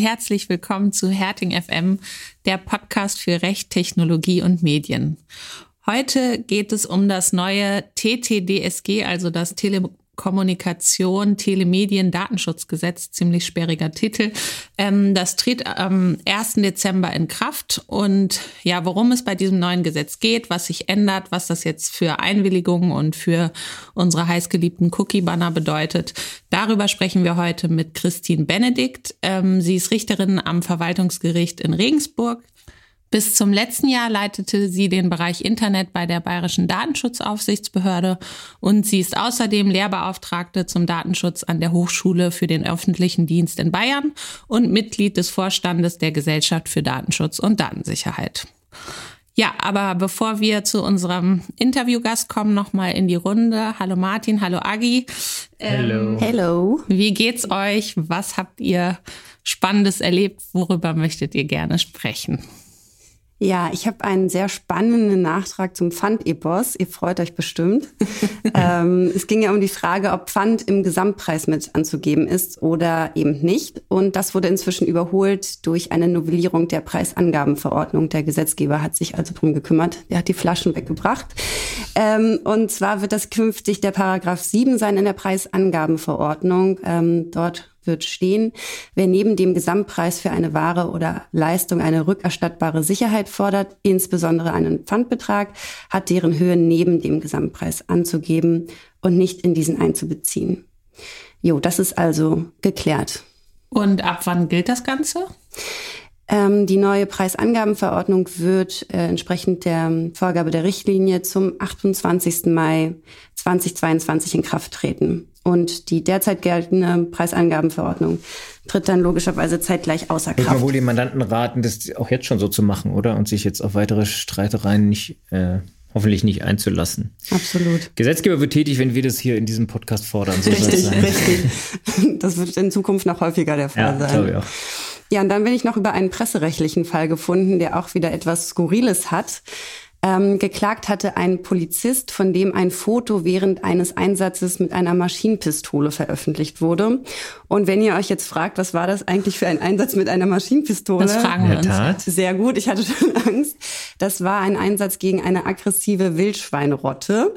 Herzlich willkommen zu Herting FM, der Podcast für Recht, Technologie und Medien. Heute geht es um das neue TTDSG, also das Tele Kommunikation, Telemedien, Datenschutzgesetz, ziemlich sperriger Titel. Ähm, das tritt am 1. Dezember in Kraft. Und ja, worum es bei diesem neuen Gesetz geht, was sich ändert, was das jetzt für Einwilligungen und für unsere heißgeliebten Cookie-Banner bedeutet, darüber sprechen wir heute mit Christine Benedikt. Ähm, sie ist Richterin am Verwaltungsgericht in Regensburg. Bis zum letzten Jahr leitete sie den Bereich Internet bei der Bayerischen Datenschutzaufsichtsbehörde und sie ist außerdem Lehrbeauftragte zum Datenschutz an der Hochschule für den öffentlichen Dienst in Bayern und Mitglied des Vorstandes der Gesellschaft für Datenschutz und Datensicherheit. Ja, aber bevor wir zu unserem Interviewgast kommen, nochmal in die Runde. Hallo Martin, hallo Agi. Ähm, Hello. Wie geht's euch? Was habt ihr Spannendes erlebt? Worüber möchtet ihr gerne sprechen? Ja, ich habe einen sehr spannenden Nachtrag zum Pfand-Epos. Ihr freut euch bestimmt. ähm, es ging ja um die Frage, ob Pfand im Gesamtpreis mit anzugeben ist oder eben nicht. Und das wurde inzwischen überholt durch eine Novellierung der Preisangabenverordnung. Der Gesetzgeber hat sich also drum gekümmert. Der hat die Flaschen weggebracht. Ähm, und zwar wird das künftig der Paragraph 7 sein in der Preisangabenverordnung. Ähm, dort wird stehen, wer neben dem Gesamtpreis für eine Ware oder Leistung eine rückerstattbare Sicherheit fordert, insbesondere einen Pfandbetrag, hat deren Höhe neben dem Gesamtpreis anzugeben und nicht in diesen einzubeziehen. Jo, das ist also geklärt. Und ab wann gilt das Ganze? Ähm, die neue Preisangabenverordnung wird äh, entsprechend der Vorgabe der Richtlinie zum 28. Mai 2022 in Kraft treten. Und die derzeit geltende Preisangabenverordnung tritt dann logischerweise zeitgleich außer Kraft. Ich würde wohl den Mandanten raten, das auch jetzt schon so zu machen, oder? Und sich jetzt auf weitere Streitereien nicht, äh, hoffentlich nicht einzulassen. Absolut. Gesetzgeber wird tätig, wenn wir das hier in diesem Podcast fordern. So richtig, richtig. Das wird in Zukunft noch häufiger der Fall ja, sein. Ich auch. Ja, und dann bin ich noch über einen presserechtlichen Fall gefunden, der auch wieder etwas Skurriles hat. Ähm, geklagt hatte ein Polizist, von dem ein Foto während eines Einsatzes mit einer Maschinenpistole veröffentlicht wurde. Und wenn ihr euch jetzt fragt, was war das eigentlich für ein Einsatz mit einer Maschinenpistole? Das fragen wir uns. Tat. Sehr gut, ich hatte schon Angst. Das war ein Einsatz gegen eine aggressive Wildschweinrotte.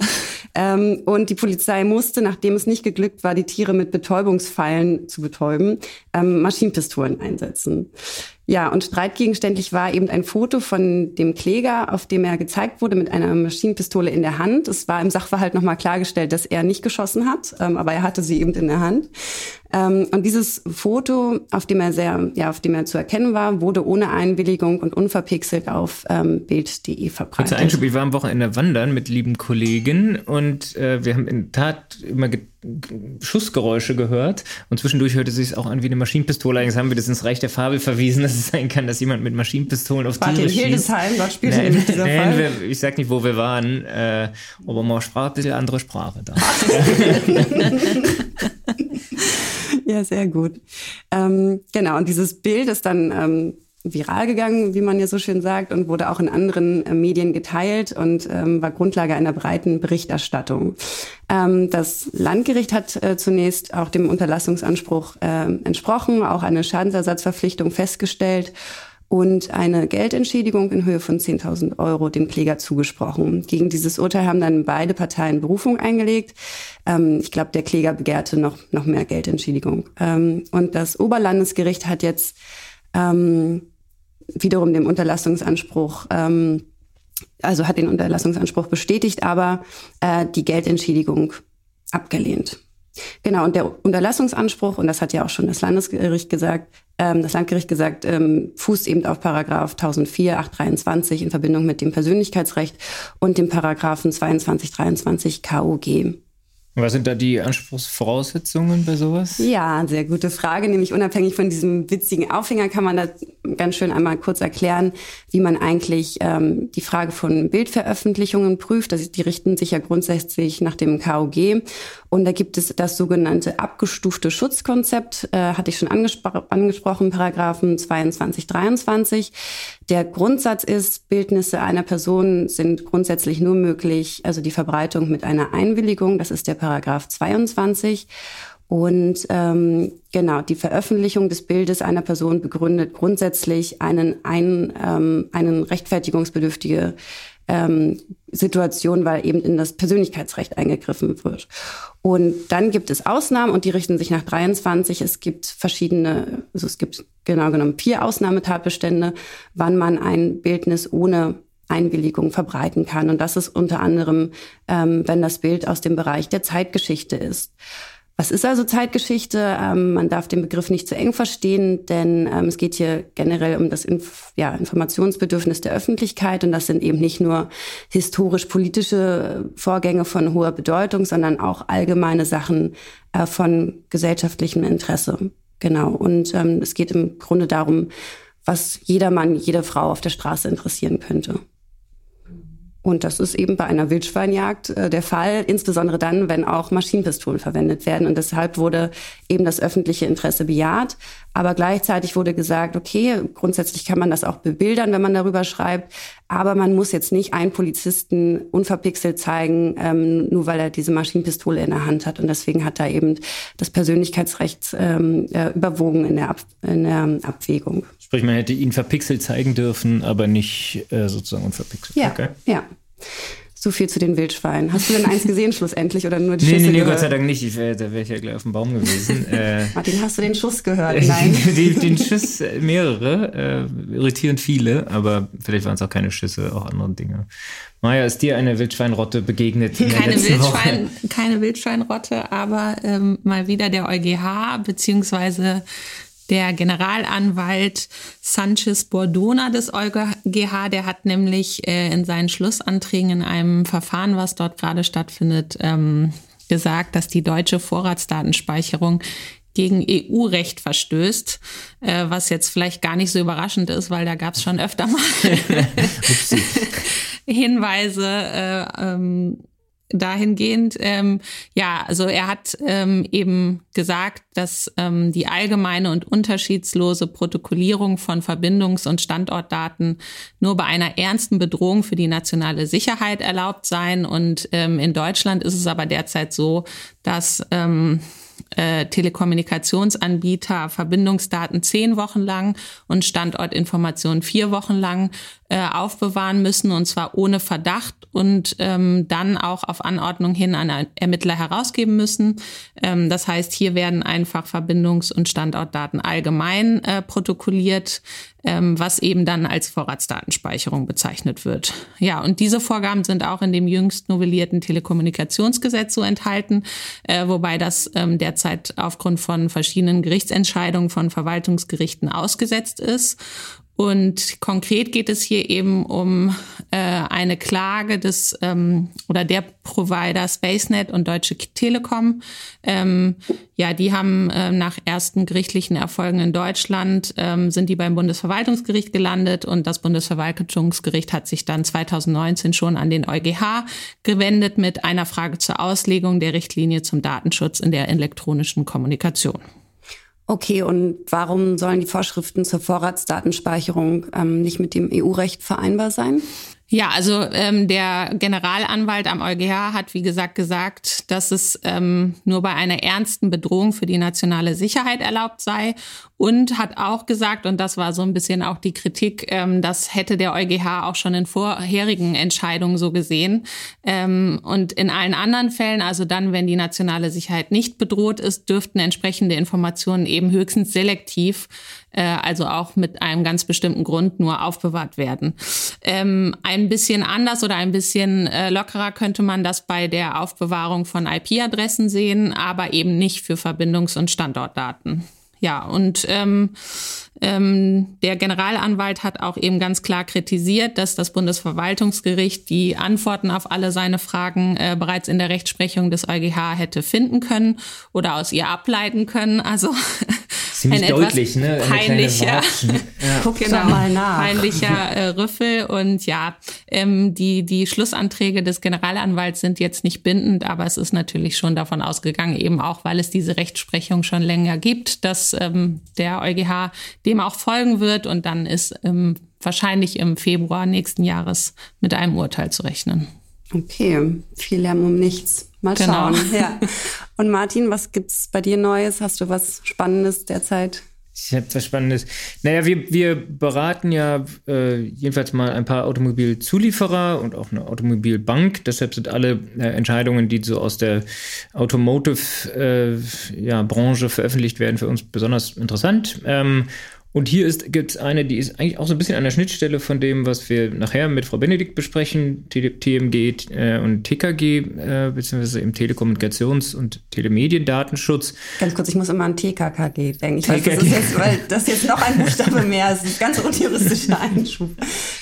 ähm, und die Polizei musste, nachdem es nicht geglückt war, die Tiere mit Betäubungsfeilen zu betäuben, ähm, Maschinenpistolen einsetzen. Ja, und streitgegenständlich war eben ein Foto von dem Kläger, auf dem er gezeigt wurde mit einer Maschinenpistole in der Hand. Es war im Sachverhalt nochmal klargestellt, dass er nicht geschossen hat, ähm, aber er hatte sie eben in der Hand. Ähm, und dieses Foto, auf dem er sehr, ja, auf dem er zu erkennen war, wurde ohne Einwilligung und unverpixelt auf ähm, Bild.de verbreitet. Kurzer Einschub, ich war am Wochenende wandern mit lieben Kollegen und äh, wir haben in Tat immer Schussgeräusche gehört und zwischendurch hörte sich auch an wie eine Maschinenpistole. Eigentlich haben wir das ins Reich der Fabel verwiesen, dass es sein kann, dass jemand mit Maschinenpistolen auf Warte, Tiere schießt. Hildesheim, dort spielte nein, dieser nein, Fall. Wir, ich sag nicht, wo wir waren, äh, aber man sprach ein bisschen andere Sprache da. ja, sehr gut. Ähm, genau, und dieses Bild ist dann ähm, viral gegangen, wie man ja so schön sagt, und wurde auch in anderen äh, Medien geteilt und ähm, war Grundlage einer breiten Berichterstattung. Ähm, das Landgericht hat äh, zunächst auch dem Unterlassungsanspruch äh, entsprochen, auch eine Schadensersatzverpflichtung festgestellt und eine Geldentschädigung in Höhe von 10.000 Euro dem Kläger zugesprochen. Gegen dieses Urteil haben dann beide Parteien Berufung eingelegt. Ähm, ich glaube, der Kläger begehrte noch, noch mehr Geldentschädigung. Ähm, und das Oberlandesgericht hat jetzt ähm, wiederum dem Unterlassungsanspruch ähm, also hat den Unterlassungsanspruch bestätigt, aber äh, die Geldentschädigung abgelehnt. Genau, und der Unterlassungsanspruch, und das hat ja auch schon das Landesgericht gesagt, ähm, das Landgericht gesagt, ähm, fußt eben auf Paragraph 1004, 823 in Verbindung mit dem Persönlichkeitsrecht und dem Paragraphen 2223 KUG. Was sind da die Anspruchsvoraussetzungen bei sowas? Ja, sehr gute Frage. Nämlich unabhängig von diesem witzigen Aufhänger kann man da ganz schön einmal kurz erklären, wie man eigentlich ähm, die Frage von Bildveröffentlichungen prüft. Das, die richten sich ja grundsätzlich nach dem KOG. Und da gibt es das sogenannte abgestufte Schutzkonzept, äh, hatte ich schon angespro angesprochen, Paragraphen 22, 23. Der Grundsatz ist, Bildnisse einer Person sind grundsätzlich nur möglich, also die Verbreitung mit einer Einwilligung, das ist der Paragraph 22. Und ähm, genau, die Veröffentlichung des Bildes einer Person begründet grundsätzlich einen, ein, ähm, einen rechtfertigungsbedürftige ähm, Situation, weil eben in das Persönlichkeitsrecht eingegriffen wird. Und dann gibt es Ausnahmen und die richten sich nach 23. Es gibt verschiedene, also es gibt genau genommen vier Ausnahmetatbestände, wann man ein Bildnis ohne Einwilligung verbreiten kann. Und das ist unter anderem, ähm, wenn das Bild aus dem Bereich der Zeitgeschichte ist. Was ist also Zeitgeschichte? Ähm, man darf den Begriff nicht zu eng verstehen, denn ähm, es geht hier generell um das Inf ja, Informationsbedürfnis der Öffentlichkeit und das sind eben nicht nur historisch-politische Vorgänge von hoher Bedeutung, sondern auch allgemeine Sachen äh, von gesellschaftlichem Interesse. Genau. Und ähm, es geht im Grunde darum, was jeder Mann, jede Frau auf der Straße interessieren könnte. Und das ist eben bei einer Wildschweinjagd äh, der Fall, insbesondere dann, wenn auch Maschinenpistolen verwendet werden. Und deshalb wurde eben das öffentliche Interesse bejaht. Aber gleichzeitig wurde gesagt, okay, grundsätzlich kann man das auch bebildern, wenn man darüber schreibt. Aber man muss jetzt nicht einen Polizisten unverpixelt zeigen, ähm, nur weil er diese Maschinenpistole in der Hand hat. Und deswegen hat da eben das Persönlichkeitsrecht ähm, äh, überwogen in der, Ab in der Abwägung. Sprich, man hätte ihn verpixelt zeigen dürfen, aber nicht äh, sozusagen unverpixelt. Ja, okay. ja. So viel zu den Wildschweinen. Hast du denn eins gesehen schlussendlich oder nur die nee, Schüsse Nee, nee, Gott sei Dank nicht. Ich wär, da wäre ich ja gleich auf dem Baum gewesen. äh, Martin, hast du den Schuss gehört? Nein. den, den Schuss, äh, mehrere, äh, irritierend viele, aber vielleicht waren es auch keine Schüsse, auch andere Dinge. Maja, ist dir eine Wildschweinrotte begegnet? keine, Wildschwein, keine Wildschweinrotte, aber ähm, mal wieder der EuGH, beziehungsweise der Generalanwalt Sanchez Bordona des EuGH, der hat nämlich äh, in seinen Schlussanträgen in einem Verfahren, was dort gerade stattfindet, ähm, gesagt, dass die deutsche Vorratsdatenspeicherung gegen EU-Recht verstößt, äh, was jetzt vielleicht gar nicht so überraschend ist, weil da gab es schon öfter mal Hinweise, äh, ähm, dahingehend, ähm, ja, also er hat ähm, eben gesagt, dass ähm, die allgemeine und unterschiedslose Protokollierung von Verbindungs- und Standortdaten nur bei einer ernsten Bedrohung für die nationale Sicherheit erlaubt seien. Und ähm, in Deutschland ist es aber derzeit so, dass ähm, äh, Telekommunikationsanbieter Verbindungsdaten zehn Wochen lang und Standortinformationen vier Wochen lang äh, aufbewahren müssen und zwar ohne Verdacht und ähm, dann auch auf Anordnung hin an Ermittler herausgeben müssen. Ähm, das heißt, hier werden einfach Verbindungs- und Standortdaten allgemein äh, protokolliert, ähm, was eben dann als Vorratsdatenspeicherung bezeichnet wird. Ja, und diese Vorgaben sind auch in dem jüngst novellierten Telekommunikationsgesetz so enthalten, äh, wobei das ähm, derzeit aufgrund von verschiedenen Gerichtsentscheidungen von Verwaltungsgerichten ausgesetzt ist. Und konkret geht es hier eben um äh, eine Klage des ähm, oder der Provider SpaceNet und Deutsche Telekom. Ähm, ja, die haben äh, nach ersten gerichtlichen Erfolgen in Deutschland ähm, sind die beim Bundesverwaltungsgericht gelandet und das Bundesverwaltungsgericht hat sich dann 2019 schon an den EuGH gewendet mit einer Frage zur Auslegung der Richtlinie zum Datenschutz in der elektronischen Kommunikation. Okay, und warum sollen die Vorschriften zur Vorratsdatenspeicherung ähm, nicht mit dem EU-Recht vereinbar sein? Ja, also ähm, der Generalanwalt am EuGH hat, wie gesagt, gesagt, dass es ähm, nur bei einer ernsten Bedrohung für die nationale Sicherheit erlaubt sei und hat auch gesagt, und das war so ein bisschen auch die Kritik, ähm, das hätte der EuGH auch schon in vorherigen Entscheidungen so gesehen. Ähm, und in allen anderen Fällen, also dann, wenn die nationale Sicherheit nicht bedroht ist, dürften entsprechende Informationen eben höchstens selektiv also auch mit einem ganz bestimmten Grund nur aufbewahrt werden. Ähm, ein bisschen anders oder ein bisschen äh, lockerer könnte man das bei der Aufbewahrung von IP-Adressen sehen, aber eben nicht für Verbindungs- und Standortdaten. Ja, und ähm, ähm, der Generalanwalt hat auch eben ganz klar kritisiert, dass das Bundesverwaltungsgericht die Antworten auf alle seine Fragen äh, bereits in der Rechtsprechung des EuGH hätte finden können oder aus ihr ableiten können. Also ziemlich deutlich, ne? Peinlicher, ja. Guck genau, mal nach. Peinlicher äh, Rüffel und ja, ähm, die die Schlussanträge des Generalanwalts sind jetzt nicht bindend, aber es ist natürlich schon davon ausgegangen, eben auch, weil es diese Rechtsprechung schon länger gibt, dass ähm, der EuGH dem auch folgen wird und dann ist ähm, wahrscheinlich im Februar nächsten Jahres mit einem Urteil zu rechnen. Okay, viel Lärm um nichts. Mal genau. schauen. Ja. Und Martin, was gibt's bei dir Neues? Hast du was Spannendes derzeit? Ich habe was Spannendes. Naja, wir, wir beraten ja äh, jedenfalls mal ein paar Automobilzulieferer und auch eine Automobilbank. Deshalb sind alle äh, Entscheidungen, die so aus der Automotive-Branche äh, ja, veröffentlicht werden, für uns besonders interessant. Ähm, und hier gibt es eine, die ist eigentlich auch so ein bisschen an der Schnittstelle von dem, was wir nachher mit Frau Benedikt besprechen, TMG äh, und TKG, äh, beziehungsweise im Telekommunikations- und Telemediendatenschutz. Ganz kurz, ich muss immer an TKKG denken. Ich TKG. Weiß, das jetzt, weil das jetzt noch ein Buchstabe mehr, ist ganz unjuristischer Einschub.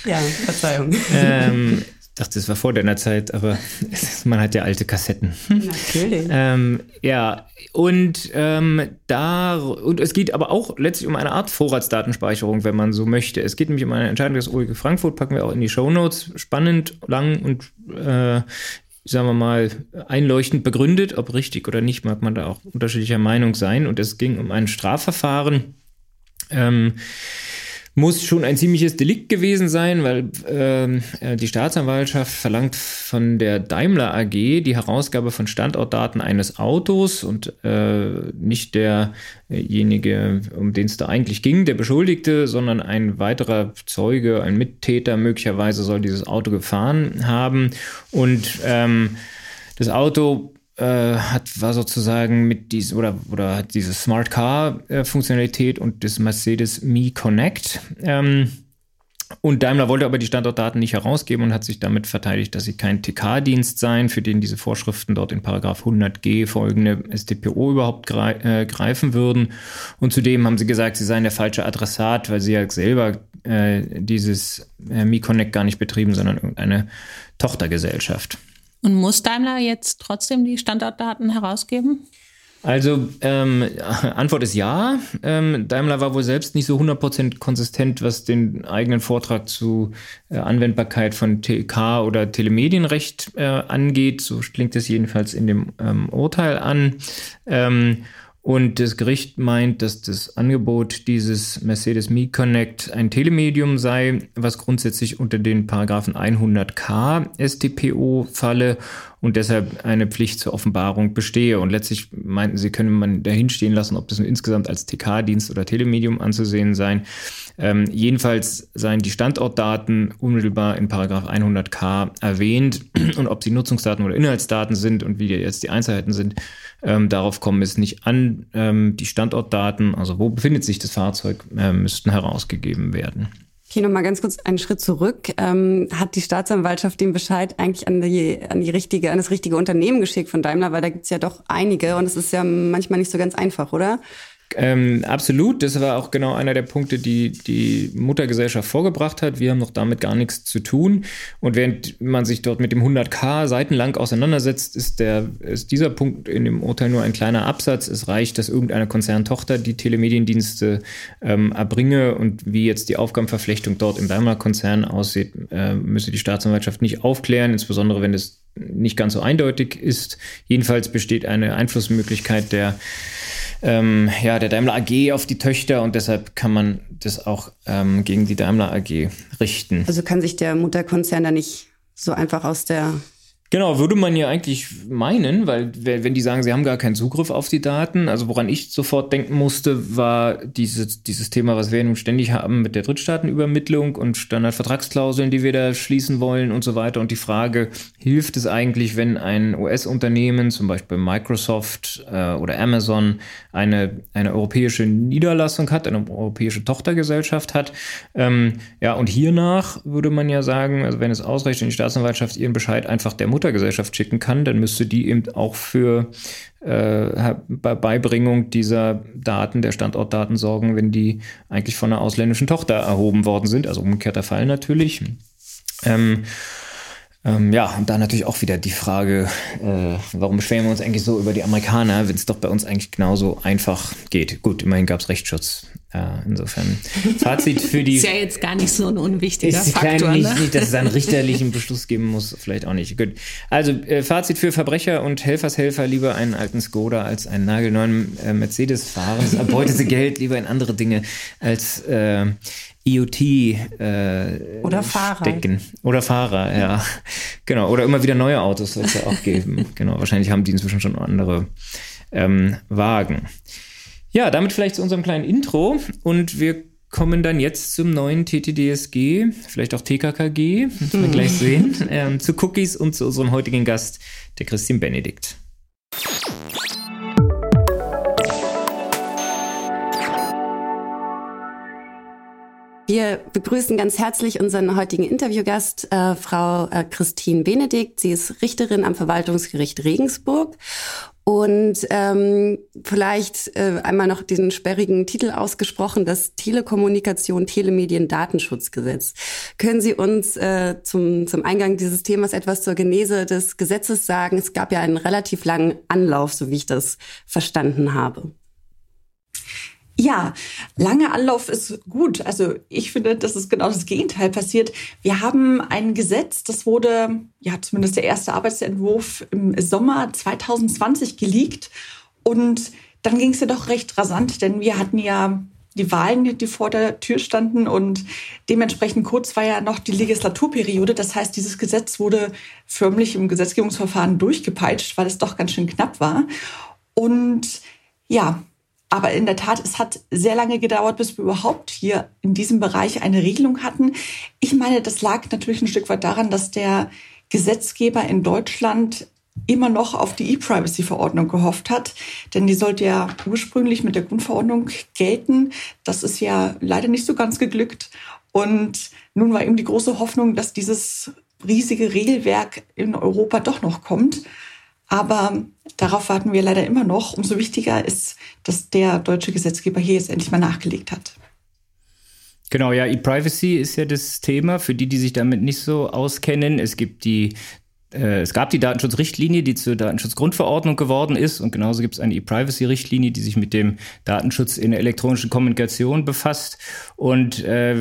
Ja, Verzeihung. Ähm, dachte, es war vor deiner Zeit, aber man hat ja alte Kassetten. Natürlich. Ähm, ja, und ähm, da, und es geht aber auch letztlich um eine Art Vorratsdatenspeicherung, wenn man so möchte. Es geht nämlich um eine Entscheidung des OEG Frankfurt, packen wir auch in die Show Notes. Spannend, lang und äh, sagen wir mal, einleuchtend begründet. Ob richtig oder nicht, mag man da auch unterschiedlicher Meinung sein. Und es ging um ein Strafverfahren. Ähm, muss schon ein ziemliches Delikt gewesen sein, weil ähm, äh, die Staatsanwaltschaft verlangt von der Daimler AG die Herausgabe von Standortdaten eines Autos und äh, nicht derjenige, um den es da eigentlich ging, der Beschuldigte, sondern ein weiterer Zeuge, ein Mittäter möglicherweise soll dieses Auto gefahren haben. Und ähm, das Auto äh, hat, war sozusagen mit diesem oder, oder hat diese Smart Car äh, und das Mercedes Me Connect. Ähm, und Daimler wollte aber die Standortdaten nicht herausgeben und hat sich damit verteidigt, dass sie kein TK-Dienst seien, für den diese Vorschriften dort in Paragraph 100g folgende STPO überhaupt äh, greifen würden. Und zudem haben sie gesagt, sie seien der falsche Adressat, weil sie ja selber äh, dieses äh, Mi Connect gar nicht betrieben, sondern irgendeine Tochtergesellschaft. Und muss Daimler jetzt trotzdem die Standortdaten herausgeben? Also ähm, Antwort ist ja. Ähm, Daimler war wohl selbst nicht so 100% konsistent, was den eigenen Vortrag zu äh, Anwendbarkeit von TK oder Telemedienrecht äh, angeht. So klingt es jedenfalls in dem ähm, Urteil an. Und das Gericht meint, dass das Angebot dieses Mercedes Me Connect ein Telemedium sei, was grundsätzlich unter den Paragraphen 100k StPO falle und deshalb eine Pflicht zur Offenbarung bestehe. Und letztlich meinten sie, können man dahinstehen lassen, ob das nun insgesamt als TK-Dienst oder Telemedium anzusehen sein. Ähm, jedenfalls seien die Standortdaten unmittelbar in Paragraph 100k erwähnt und ob sie Nutzungsdaten oder Inhaltsdaten sind und wie jetzt die Einzelheiten sind, ähm, darauf kommen es nicht an. Ähm, die Standortdaten, also wo befindet sich das Fahrzeug, äh, müssten herausgegeben werden. Okay, nochmal ganz kurz einen Schritt zurück. Ähm, hat die Staatsanwaltschaft den Bescheid eigentlich an die, an die richtige, an das richtige Unternehmen geschickt von Daimler, weil da gibt's ja doch einige und es ist ja manchmal nicht so ganz einfach, oder? Ähm, absolut, das war auch genau einer der Punkte, die die Muttergesellschaft vorgebracht hat. Wir haben noch damit gar nichts zu tun. Und während man sich dort mit dem 100k seitenlang auseinandersetzt, ist, der, ist dieser Punkt in dem Urteil nur ein kleiner Absatz. Es reicht, dass irgendeine Konzerntochter die Telemediendienste ähm, erbringe und wie jetzt die Aufgabenverflechtung dort im Daimler-Konzern aussieht, äh, müsse die Staatsanwaltschaft nicht aufklären, insbesondere wenn es nicht ganz so eindeutig ist. Jedenfalls besteht eine Einflussmöglichkeit der ähm, ja, der Daimler AG auf die Töchter und deshalb kann man das auch ähm, gegen die Daimler AG richten. Also kann sich der Mutterkonzern da nicht so einfach aus der Genau, würde man ja eigentlich meinen, weil wenn die sagen, sie haben gar keinen Zugriff auf die Daten, also woran ich sofort denken musste, war dieses, dieses Thema, was wir nun ständig haben mit der Drittstaatenübermittlung und Standardvertragsklauseln, die wir da schließen wollen und so weiter. Und die Frage, hilft es eigentlich, wenn ein US-Unternehmen, zum Beispiel Microsoft äh, oder Amazon, eine, eine europäische Niederlassung hat, eine europäische Tochtergesellschaft hat? Ähm, ja, und hiernach würde man ja sagen, also wenn es ausreicht, wenn die Staatsanwaltschaft ihren Bescheid einfach der Mutter Muttergesellschaft schicken kann, dann müsste die eben auch für äh, Beibringung dieser Daten, der Standortdaten sorgen, wenn die eigentlich von einer ausländischen Tochter erhoben worden sind. Also umgekehrter Fall natürlich. Ähm, ähm, ja, und da natürlich auch wieder die Frage, äh, warum beschweren wir uns eigentlich so über die Amerikaner, wenn es doch bei uns eigentlich genauso einfach geht. Gut, immerhin gab es Rechtsschutz Ja, insofern. Fazit für die. Ist ja jetzt gar nicht so ein unwichtiger ist Faktor. Nicht, ne? nicht, dass es einen richterlichen Beschluss geben muss, vielleicht auch nicht. Gut. Also, äh, Fazit für Verbrecher und Helfershelfer: lieber einen alten Skoda als einen nagelneuen äh, Mercedes fahren. Das erbeutete Geld lieber in andere Dinge als äh, IoT äh, Oder Fahrer. stecken. Oder Fahrer, ja. Genau. Oder immer wieder neue Autos soll es ja auch geben. genau. Wahrscheinlich haben die inzwischen schon andere ähm, Wagen. Ja, damit vielleicht zu unserem kleinen Intro und wir kommen dann jetzt zum neuen TTDSG, vielleicht auch TKKG, müssen wir gleich sehen, ähm, zu Cookies und zu unserem heutigen Gast, der Christine Benedikt. Wir begrüßen ganz herzlich unseren heutigen Interviewgast, äh, Frau äh, Christine Benedikt. Sie ist Richterin am Verwaltungsgericht Regensburg. Und ähm, vielleicht äh, einmal noch diesen sperrigen Titel ausgesprochen, das Telekommunikation, Telemedien, Datenschutzgesetz. Können Sie uns äh, zum, zum Eingang dieses Themas etwas zur Genese des Gesetzes sagen? Es gab ja einen relativ langen Anlauf, so wie ich das verstanden habe. Ja, lange Anlauf ist gut. Also ich finde, dass es genau das Gegenteil passiert. Wir haben ein Gesetz, das wurde, ja zumindest der erste Arbeitsentwurf im Sommer 2020 geleakt. Und dann ging es ja doch recht rasant, denn wir hatten ja die Wahlen, die vor der Tür standen und dementsprechend kurz war ja noch die Legislaturperiode. Das heißt, dieses Gesetz wurde förmlich im Gesetzgebungsverfahren durchgepeitscht, weil es doch ganz schön knapp war. Und ja, aber in der Tat, es hat sehr lange gedauert, bis wir überhaupt hier in diesem Bereich eine Regelung hatten. Ich meine, das lag natürlich ein Stück weit daran, dass der Gesetzgeber in Deutschland immer noch auf die E-Privacy-Verordnung gehofft hat, denn die sollte ja ursprünglich mit der Grundverordnung gelten. Das ist ja leider nicht so ganz geglückt. Und nun war eben die große Hoffnung, dass dieses riesige Regelwerk in Europa doch noch kommt. Aber darauf warten wir leider immer noch. Umso wichtiger ist, dass der deutsche Gesetzgeber hier jetzt endlich mal nachgelegt hat. Genau, ja, E-Privacy ist ja das Thema für die, die sich damit nicht so auskennen. Es gibt die es gab die Datenschutzrichtlinie, die zur Datenschutzgrundverordnung geworden ist und genauso gibt es eine E-Privacy-Richtlinie, die sich mit dem Datenschutz in der elektronischen Kommunikation befasst. Und äh,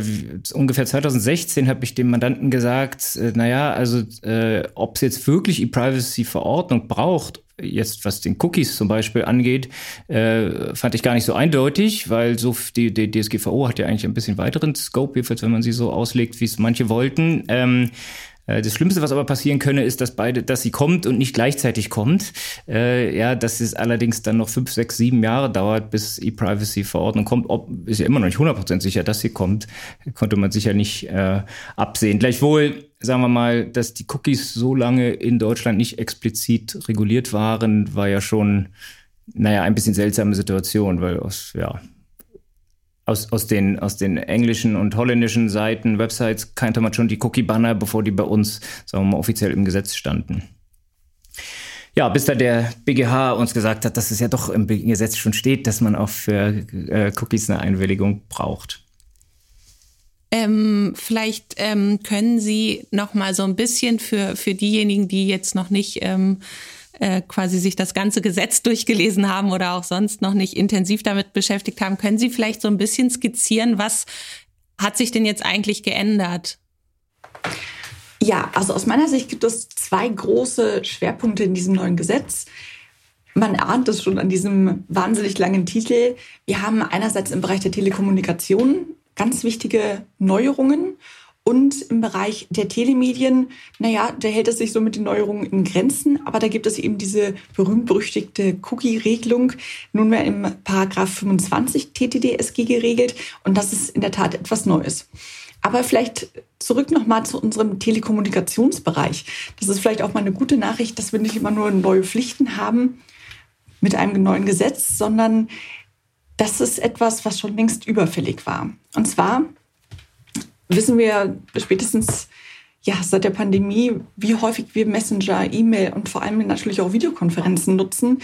ungefähr 2016 habe ich dem Mandanten gesagt, äh, naja, also äh, ob es jetzt wirklich E-Privacy-Verordnung braucht, jetzt was den Cookies zum Beispiel angeht, äh, fand ich gar nicht so eindeutig, weil so die, die DSGVO hat ja eigentlich ein bisschen weiteren Scope, jedenfalls wenn man sie so auslegt, wie es manche wollten. Ähm, äh, das Schlimmste, was aber passieren könne, ist, dass beide, dass sie kommt und nicht gleichzeitig kommt. Äh, ja, dass es allerdings dann noch fünf, sechs, sieben Jahre dauert, bis E-Privacy-Verordnung kommt. Ob, ist ja immer noch nicht 100% sicher, dass sie kommt. Konnte man sicher nicht äh, absehen. Gleichwohl, sagen wir mal, dass die Cookies so lange in Deutschland nicht explizit reguliert waren, war ja schon, naja, ein bisschen seltsame Situation, weil aus, ja, aus, aus, den, aus den englischen und holländischen Seiten, Websites kannte man schon die Cookie-Banner, bevor die bei uns, sagen wir mal, offiziell im Gesetz standen. Ja, bis da der BGH uns gesagt hat, dass es ja doch im Gesetz schon steht, dass man auch für äh, Cookies eine Einwilligung braucht. Ähm, vielleicht ähm, können Sie noch mal so ein bisschen für, für diejenigen, die jetzt noch nicht ähm, äh, quasi sich das ganze Gesetz durchgelesen haben oder auch sonst noch nicht intensiv damit beschäftigt haben, können Sie vielleicht so ein bisschen skizzieren, was hat sich denn jetzt eigentlich geändert? Ja, also aus meiner Sicht gibt es zwei große Schwerpunkte in diesem neuen Gesetz. Man ahnt es schon an diesem wahnsinnig langen Titel. Wir haben einerseits im Bereich der Telekommunikation ganz wichtige Neuerungen und im Bereich der Telemedien, naja, da hält es sich so mit den Neuerungen in Grenzen, aber da gibt es eben diese berühmt-berüchtigte Cookie-Regelung, nunmehr im Paragraph 25 TTDSG geregelt und das ist in der Tat etwas Neues. Aber vielleicht zurück nochmal zu unserem Telekommunikationsbereich. Das ist vielleicht auch mal eine gute Nachricht, dass wir nicht immer nur neue Pflichten haben mit einem neuen Gesetz, sondern das ist etwas, was schon längst überfällig war. Und zwar wissen wir spätestens ja, seit der Pandemie, wie häufig wir Messenger, E-Mail und vor allem natürlich auch Videokonferenzen nutzen.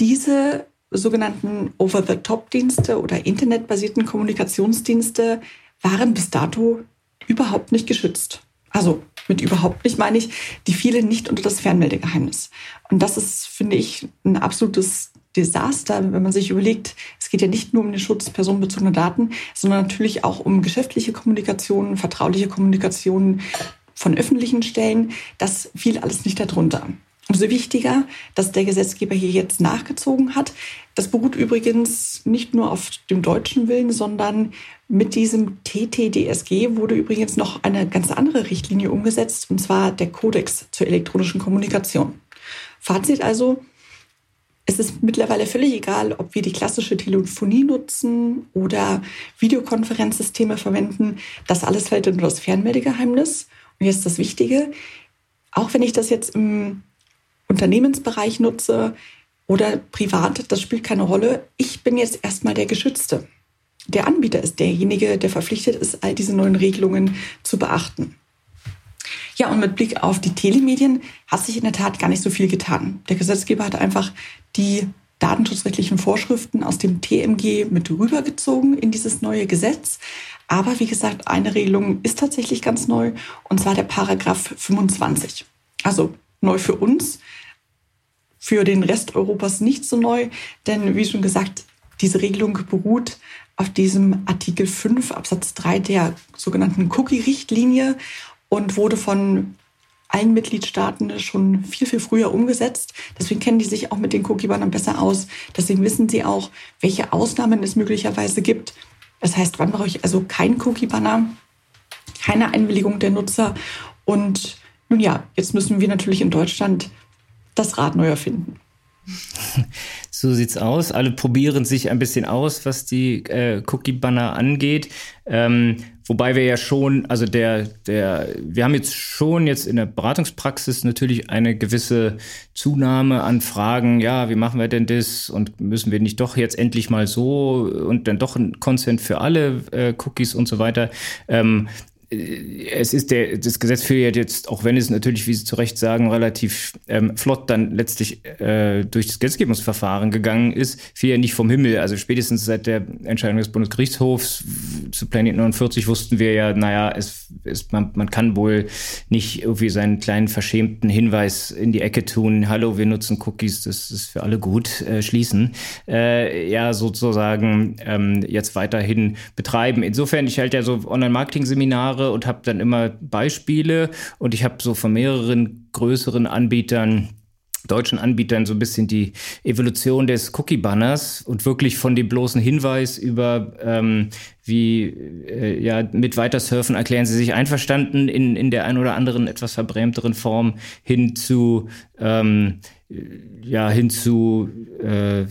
Diese sogenannten Over-the-Top-Dienste oder internetbasierten Kommunikationsdienste waren bis dato überhaupt nicht geschützt. Also mit überhaupt nicht meine ich, die fielen nicht unter das Fernmeldegeheimnis. Und das ist, finde ich, ein absolutes Desaster, wenn man sich überlegt, es geht ja nicht nur um den Schutz personenbezogener Daten, sondern natürlich auch um geschäftliche Kommunikation, vertrauliche Kommunikation von öffentlichen Stellen. Das fiel alles nicht darunter. Umso wichtiger, dass der Gesetzgeber hier jetzt nachgezogen hat. Das beruht übrigens nicht nur auf dem deutschen Willen, sondern mit diesem TTDSG wurde übrigens noch eine ganz andere Richtlinie umgesetzt, und zwar der Kodex zur elektronischen Kommunikation. Fazit also, es ist mittlerweile völlig egal, ob wir die klassische Telefonie nutzen oder Videokonferenzsysteme verwenden. Das alles fällt unter das Fernmeldegeheimnis. Und jetzt das Wichtige, auch wenn ich das jetzt im Unternehmensbereich nutze oder privat, das spielt keine Rolle. Ich bin jetzt erstmal der Geschützte. Der Anbieter ist derjenige, der verpflichtet ist, all diese neuen Regelungen zu beachten. Ja, und mit Blick auf die Telemedien hat sich in der Tat gar nicht so viel getan. Der Gesetzgeber hat einfach die datenschutzrechtlichen Vorschriften aus dem TMG mit rübergezogen in dieses neue Gesetz. Aber wie gesagt, eine Regelung ist tatsächlich ganz neu, und zwar der Paragraph 25. Also neu für uns, für den Rest Europas nicht so neu, denn wie schon gesagt, diese Regelung beruht auf diesem Artikel 5 Absatz 3 der sogenannten Cookie-Richtlinie und wurde von allen Mitgliedstaaten schon viel, viel früher umgesetzt. Deswegen kennen die sich auch mit den Cookie-Bannern besser aus. Deswegen wissen sie auch, welche Ausnahmen es möglicherweise gibt. Das heißt, wann brauche ich also keinen Cookie-Banner, keine Einwilligung der Nutzer. Und nun ja, jetzt müssen wir natürlich in Deutschland das Rad neu erfinden. So sieht's aus. Alle probieren sich ein bisschen aus, was die äh, Cookie-Banner angeht. Ähm, wobei wir ja schon, also der, der, wir haben jetzt schon jetzt in der Beratungspraxis natürlich eine gewisse Zunahme an Fragen. Ja, wie machen wir denn das? Und müssen wir nicht doch jetzt endlich mal so und dann doch ein Consent für alle äh, Cookies und so weiter? Ähm, es ist der, das Gesetz führt jetzt, auch wenn es natürlich, wie Sie zu Recht sagen, relativ ähm, flott dann letztlich äh, durch das Gesetzgebungsverfahren gegangen ist, fiel ja nicht vom Himmel. Also spätestens seit der Entscheidung des Bundesgerichtshofs zu Planet 49 wussten wir ja, naja, es, es, man, man kann wohl nicht irgendwie seinen kleinen verschämten Hinweis in die Ecke tun, hallo, wir nutzen Cookies, das ist für alle gut, äh, schließen. Äh, ja, sozusagen ähm, jetzt weiterhin betreiben. Insofern, ich halte ja so Online-Marketing-Seminare Jahre und habe dann immer Beispiele. Und ich habe so von mehreren größeren Anbietern deutschen Anbietern so ein bisschen die Evolution des Cookie-Banners und wirklich von dem bloßen Hinweis über ähm, wie äh, ja mit Weitersurfen erklären sie sich einverstanden in, in der ein oder anderen etwas verbrämteren Form hin zu ähm, ja hin zu äh,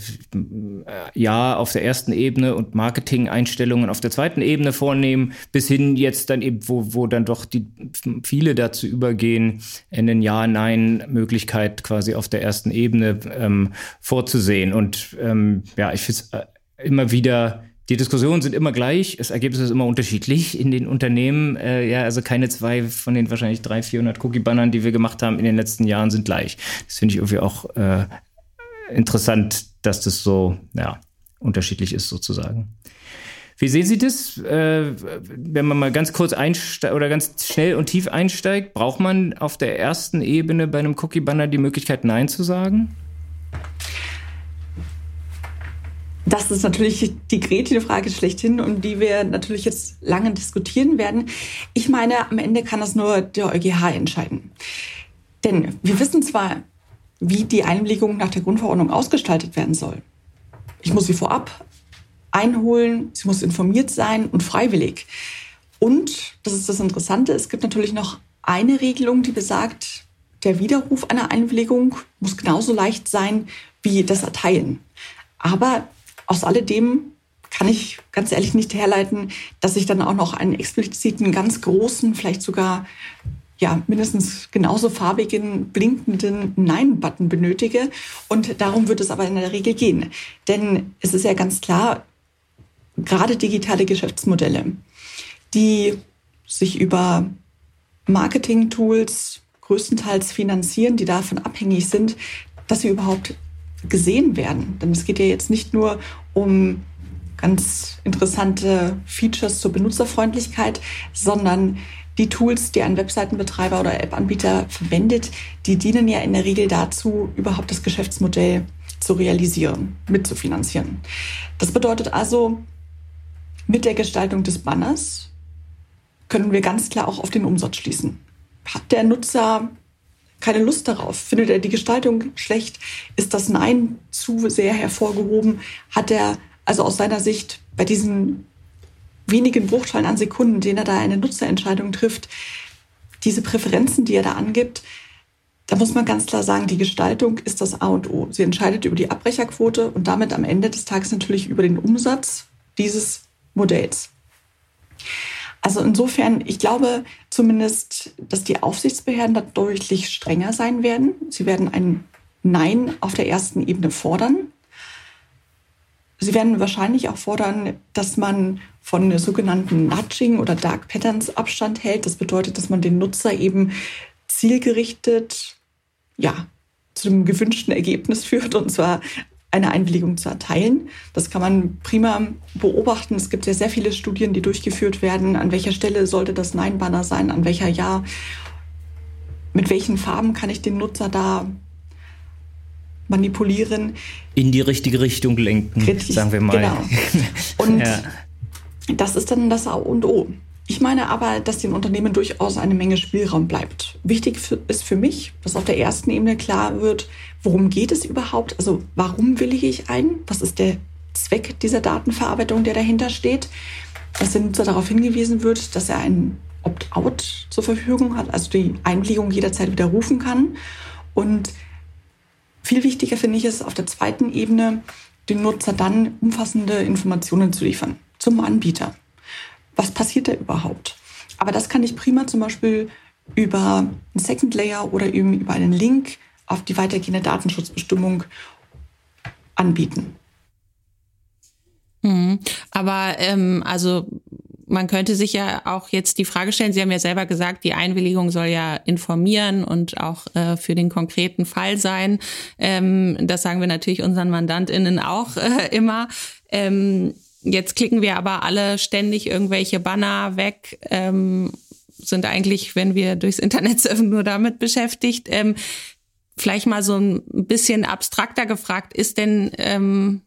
ja auf der ersten Ebene und Marketing-Einstellungen auf der zweiten Ebene vornehmen, bis hin jetzt dann eben, wo, wo dann doch die viele dazu übergehen, eine Ja-Nein-Möglichkeit quasi auf der ersten Ebene ähm, vorzusehen. Und ähm, ja, ich finde es äh, immer wieder die Diskussionen sind immer gleich, das Ergebnis ist immer unterschiedlich in den Unternehmen. Äh, ja, also keine zwei von den wahrscheinlich 300, 400 Cookie-Bannern, die wir gemacht haben in den letzten Jahren, sind gleich. Das finde ich irgendwie auch äh, interessant, dass das so ja, unterschiedlich ist sozusagen. Wie sehen Sie das? Äh, wenn man mal ganz kurz einsteigt oder ganz schnell und tief einsteigt, braucht man auf der ersten Ebene bei einem Cookie-Banner die Möglichkeit, Nein zu sagen? Das ist natürlich die Gretchenfrage schlechthin, um die wir natürlich jetzt lange diskutieren werden. Ich meine, am Ende kann das nur der EuGH entscheiden. Denn wir wissen zwar, wie die Einwilligung nach der Grundverordnung ausgestaltet werden soll. Ich muss sie vorab einholen, sie muss informiert sein und freiwillig. Und, das ist das Interessante, es gibt natürlich noch eine Regelung, die besagt, der Widerruf einer Einwilligung muss genauso leicht sein wie das Erteilen. Aber aus alledem kann ich ganz ehrlich nicht herleiten, dass ich dann auch noch einen expliziten, ganz großen, vielleicht sogar ja, mindestens genauso farbigen, blinkenden Nein-Button benötige. Und darum wird es aber in der Regel gehen. Denn es ist ja ganz klar, gerade digitale Geschäftsmodelle, die sich über Marketing-Tools größtenteils finanzieren, die davon abhängig sind, dass sie überhaupt gesehen werden. Denn es geht ja jetzt nicht nur um ganz interessante Features zur Benutzerfreundlichkeit, sondern die Tools, die ein Webseitenbetreiber oder App-Anbieter verwendet, die dienen ja in der Regel dazu, überhaupt das Geschäftsmodell zu realisieren, mitzufinanzieren. Das bedeutet also, mit der Gestaltung des Banners können wir ganz klar auch auf den Umsatz schließen. Hat der Nutzer keine Lust darauf? Findet er die Gestaltung schlecht? Ist das Nein zu sehr hervorgehoben? Hat er also aus seiner Sicht bei diesen wenigen Bruchteilen an Sekunden, denen er da eine Nutzerentscheidung trifft, diese Präferenzen, die er da angibt, da muss man ganz klar sagen, die Gestaltung ist das A und O. Sie entscheidet über die Abbrecherquote und damit am Ende des Tages natürlich über den Umsatz dieses Modells. Also insofern, ich glaube zumindest, dass die Aufsichtsbehörden da deutlich strenger sein werden. Sie werden ein Nein auf der ersten Ebene fordern. Sie werden wahrscheinlich auch fordern, dass man von sogenannten Nudging oder Dark Patterns Abstand hält. Das bedeutet, dass man den Nutzer eben zielgerichtet, ja, zu dem gewünschten Ergebnis führt und zwar eine Einwilligung zu erteilen. Das kann man prima beobachten. Es gibt ja sehr viele Studien, die durchgeführt werden. An welcher Stelle sollte das Nein-Banner sein? An welcher Ja? Mit welchen Farben kann ich den Nutzer da manipulieren? In die richtige Richtung lenken, Richtig, sagen wir mal. Genau. Und ja. das ist dann das A und O. Ich meine aber, dass den Unternehmen durchaus eine Menge Spielraum bleibt. Wichtig ist für mich, dass auf der ersten Ebene klar wird, worum geht es überhaupt? Also warum willige ich ein? Was ist der Zweck dieser Datenverarbeitung, der dahinter steht? Dass der Nutzer darauf hingewiesen wird, dass er ein Opt-out zur Verfügung hat, also die Einwilligung jederzeit widerrufen kann. Und viel wichtiger finde ich es auf der zweiten Ebene, den Nutzer dann umfassende Informationen zu liefern zum Anbieter was passiert da überhaupt? Aber das kann ich prima zum Beispiel über einen Second Layer oder eben über einen Link auf die weitergehende Datenschutzbestimmung anbieten. Mhm. Aber ähm, also man könnte sich ja auch jetzt die Frage stellen, Sie haben ja selber gesagt, die Einwilligung soll ja informieren und auch äh, für den konkreten Fall sein. Ähm, das sagen wir natürlich unseren MandantInnen auch äh, immer. Ähm, Jetzt klicken wir aber alle ständig irgendwelche Banner weg, ähm, sind eigentlich, wenn wir durchs Internet surfen, nur damit beschäftigt. Ähm, vielleicht mal so ein bisschen abstrakter gefragt, ist denn, ähm,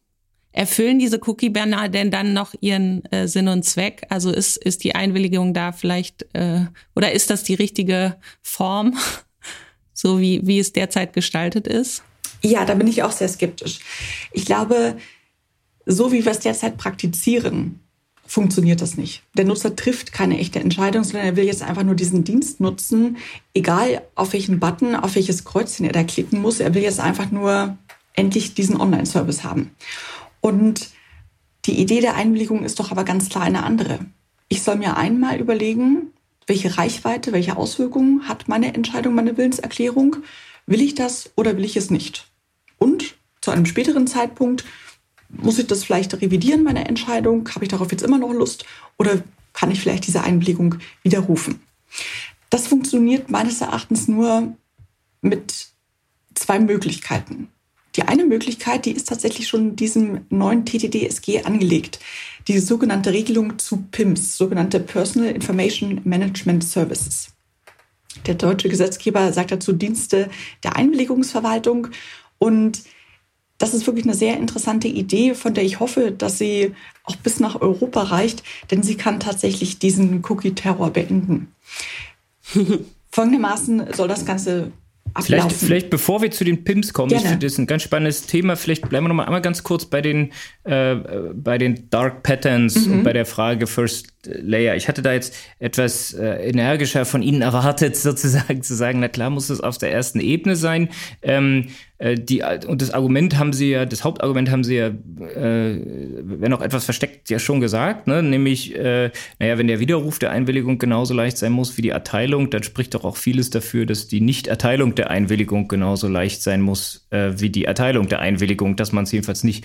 erfüllen diese Cookie-Banner denn dann noch ihren äh, Sinn und Zweck? Also ist, ist die Einwilligung da vielleicht, äh, oder ist das die richtige Form, so wie, wie es derzeit gestaltet ist? Ja, da bin ich auch sehr skeptisch. Ich glaube, so wie wir es derzeit praktizieren, funktioniert das nicht. Der Nutzer trifft keine echte Entscheidung, sondern er will jetzt einfach nur diesen Dienst nutzen, egal auf welchen Button, auf welches Kreuzchen er da klicken muss. Er will jetzt einfach nur endlich diesen Online-Service haben. Und die Idee der Einwilligung ist doch aber ganz klar eine andere. Ich soll mir einmal überlegen, welche Reichweite, welche Auswirkungen hat meine Entscheidung, meine Willenserklärung. Will ich das oder will ich es nicht? Und zu einem späteren Zeitpunkt muss ich das vielleicht revidieren, meine Entscheidung? Habe ich darauf jetzt immer noch Lust? Oder kann ich vielleicht diese Einwilligung widerrufen? Das funktioniert meines Erachtens nur mit zwei Möglichkeiten. Die eine Möglichkeit, die ist tatsächlich schon in diesem neuen TTDSG angelegt. Die sogenannte Regelung zu PIMS, sogenannte Personal Information Management Services. Der deutsche Gesetzgeber sagt dazu Dienste der Einwilligungsverwaltung und das ist wirklich eine sehr interessante Idee, von der ich hoffe, dass sie auch bis nach Europa reicht, denn sie kann tatsächlich diesen Cookie-Terror beenden. Folgendermaßen soll das Ganze Vielleicht, vielleicht bevor wir zu den PIMS kommen, Gerne. ich finde das ein ganz spannendes Thema. Vielleicht bleiben wir noch mal einmal ganz kurz bei den, äh, bei den Dark Patterns mhm. und bei der Frage First Layer. Ich hatte da jetzt etwas äh, energischer von Ihnen erwartet, sozusagen zu sagen, na klar muss es auf der ersten Ebene sein. Ähm, äh, die, und das Argument haben Sie ja, das Hauptargument haben Sie ja, äh, wenn auch etwas versteckt, ja schon gesagt, ne? nämlich, äh, naja, wenn der Widerruf der Einwilligung genauso leicht sein muss wie die Erteilung, dann spricht doch auch vieles dafür, dass die Nichterteilung der Einwilligung genauso leicht sein muss äh, wie die Erteilung der Einwilligung, dass man es jedenfalls nicht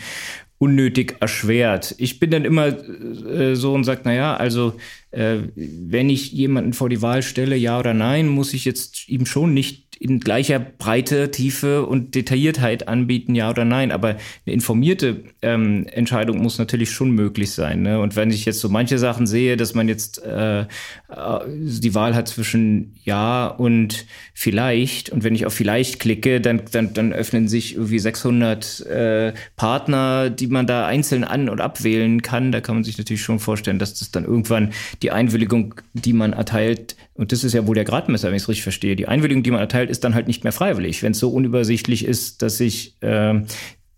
unnötig erschwert. Ich bin dann immer äh, so und sage, naja, also äh, wenn ich jemanden vor die Wahl stelle, ja oder nein, muss ich jetzt ihm schon nicht in gleicher Breite, Tiefe und Detailliertheit anbieten, ja oder nein. Aber eine informierte ähm, Entscheidung muss natürlich schon möglich sein. Ne? Und wenn ich jetzt so manche Sachen sehe, dass man jetzt äh, äh die Wahl hat zwischen ja und vielleicht, und wenn ich auf vielleicht klicke, dann, dann, dann öffnen sich irgendwie 600 äh, Partner, die man da einzeln an- und abwählen kann. Da kann man sich natürlich schon vorstellen, dass das dann irgendwann die Einwilligung, die man erteilt, und das ist ja wohl der Gradmesser, wenn ich es richtig verstehe, die Einwilligung, die man erteilt, ist dann halt nicht mehr freiwillig, wenn es so unübersichtlich ist, dass ich äh,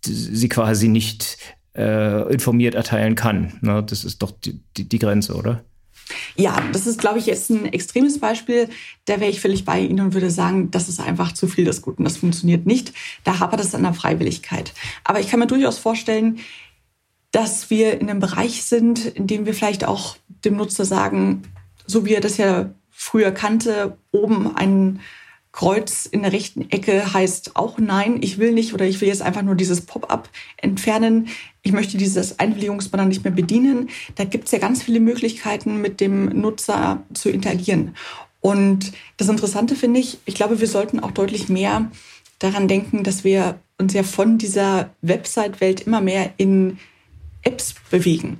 sie quasi nicht äh, informiert erteilen kann. Ne? Das ist doch die, die, die Grenze, oder? Ja, das ist, glaube ich, jetzt ein extremes Beispiel. Da wäre ich völlig bei Ihnen und würde sagen, das ist einfach zu viel des Guten. Das funktioniert nicht. Da hapert es an der Freiwilligkeit. Aber ich kann mir durchaus vorstellen, dass wir in einem Bereich sind, in dem wir vielleicht auch dem Nutzer sagen, so wie er das ja früher kannte, oben ein Kreuz in der rechten Ecke heißt auch nein, ich will nicht oder ich will jetzt einfach nur dieses Pop-up entfernen. Ich möchte dieses Einwilligungsbanner nicht mehr bedienen. Da gibt es ja ganz viele Möglichkeiten, mit dem Nutzer zu interagieren. Und das Interessante finde ich, ich glaube, wir sollten auch deutlich mehr daran denken, dass wir uns ja von dieser Website-Welt immer mehr in Apps bewegen.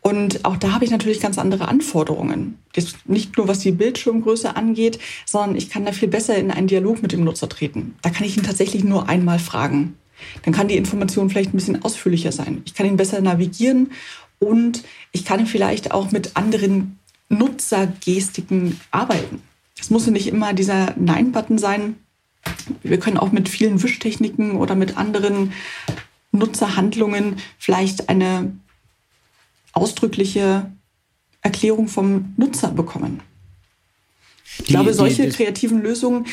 Und auch da habe ich natürlich ganz andere Anforderungen. Das nicht nur was die Bildschirmgröße angeht, sondern ich kann da viel besser in einen Dialog mit dem Nutzer treten. Da kann ich ihn tatsächlich nur einmal fragen. Dann kann die Information vielleicht ein bisschen ausführlicher sein. Ich kann ihn besser navigieren und ich kann vielleicht auch mit anderen Nutzergestiken arbeiten. Es muss nicht immer dieser Nein-Button sein. Wir können auch mit vielen Wischtechniken oder mit anderen Nutzerhandlungen vielleicht eine ausdrückliche Erklärung vom Nutzer bekommen. Ich die, glaube, solche die, kreativen Lösungen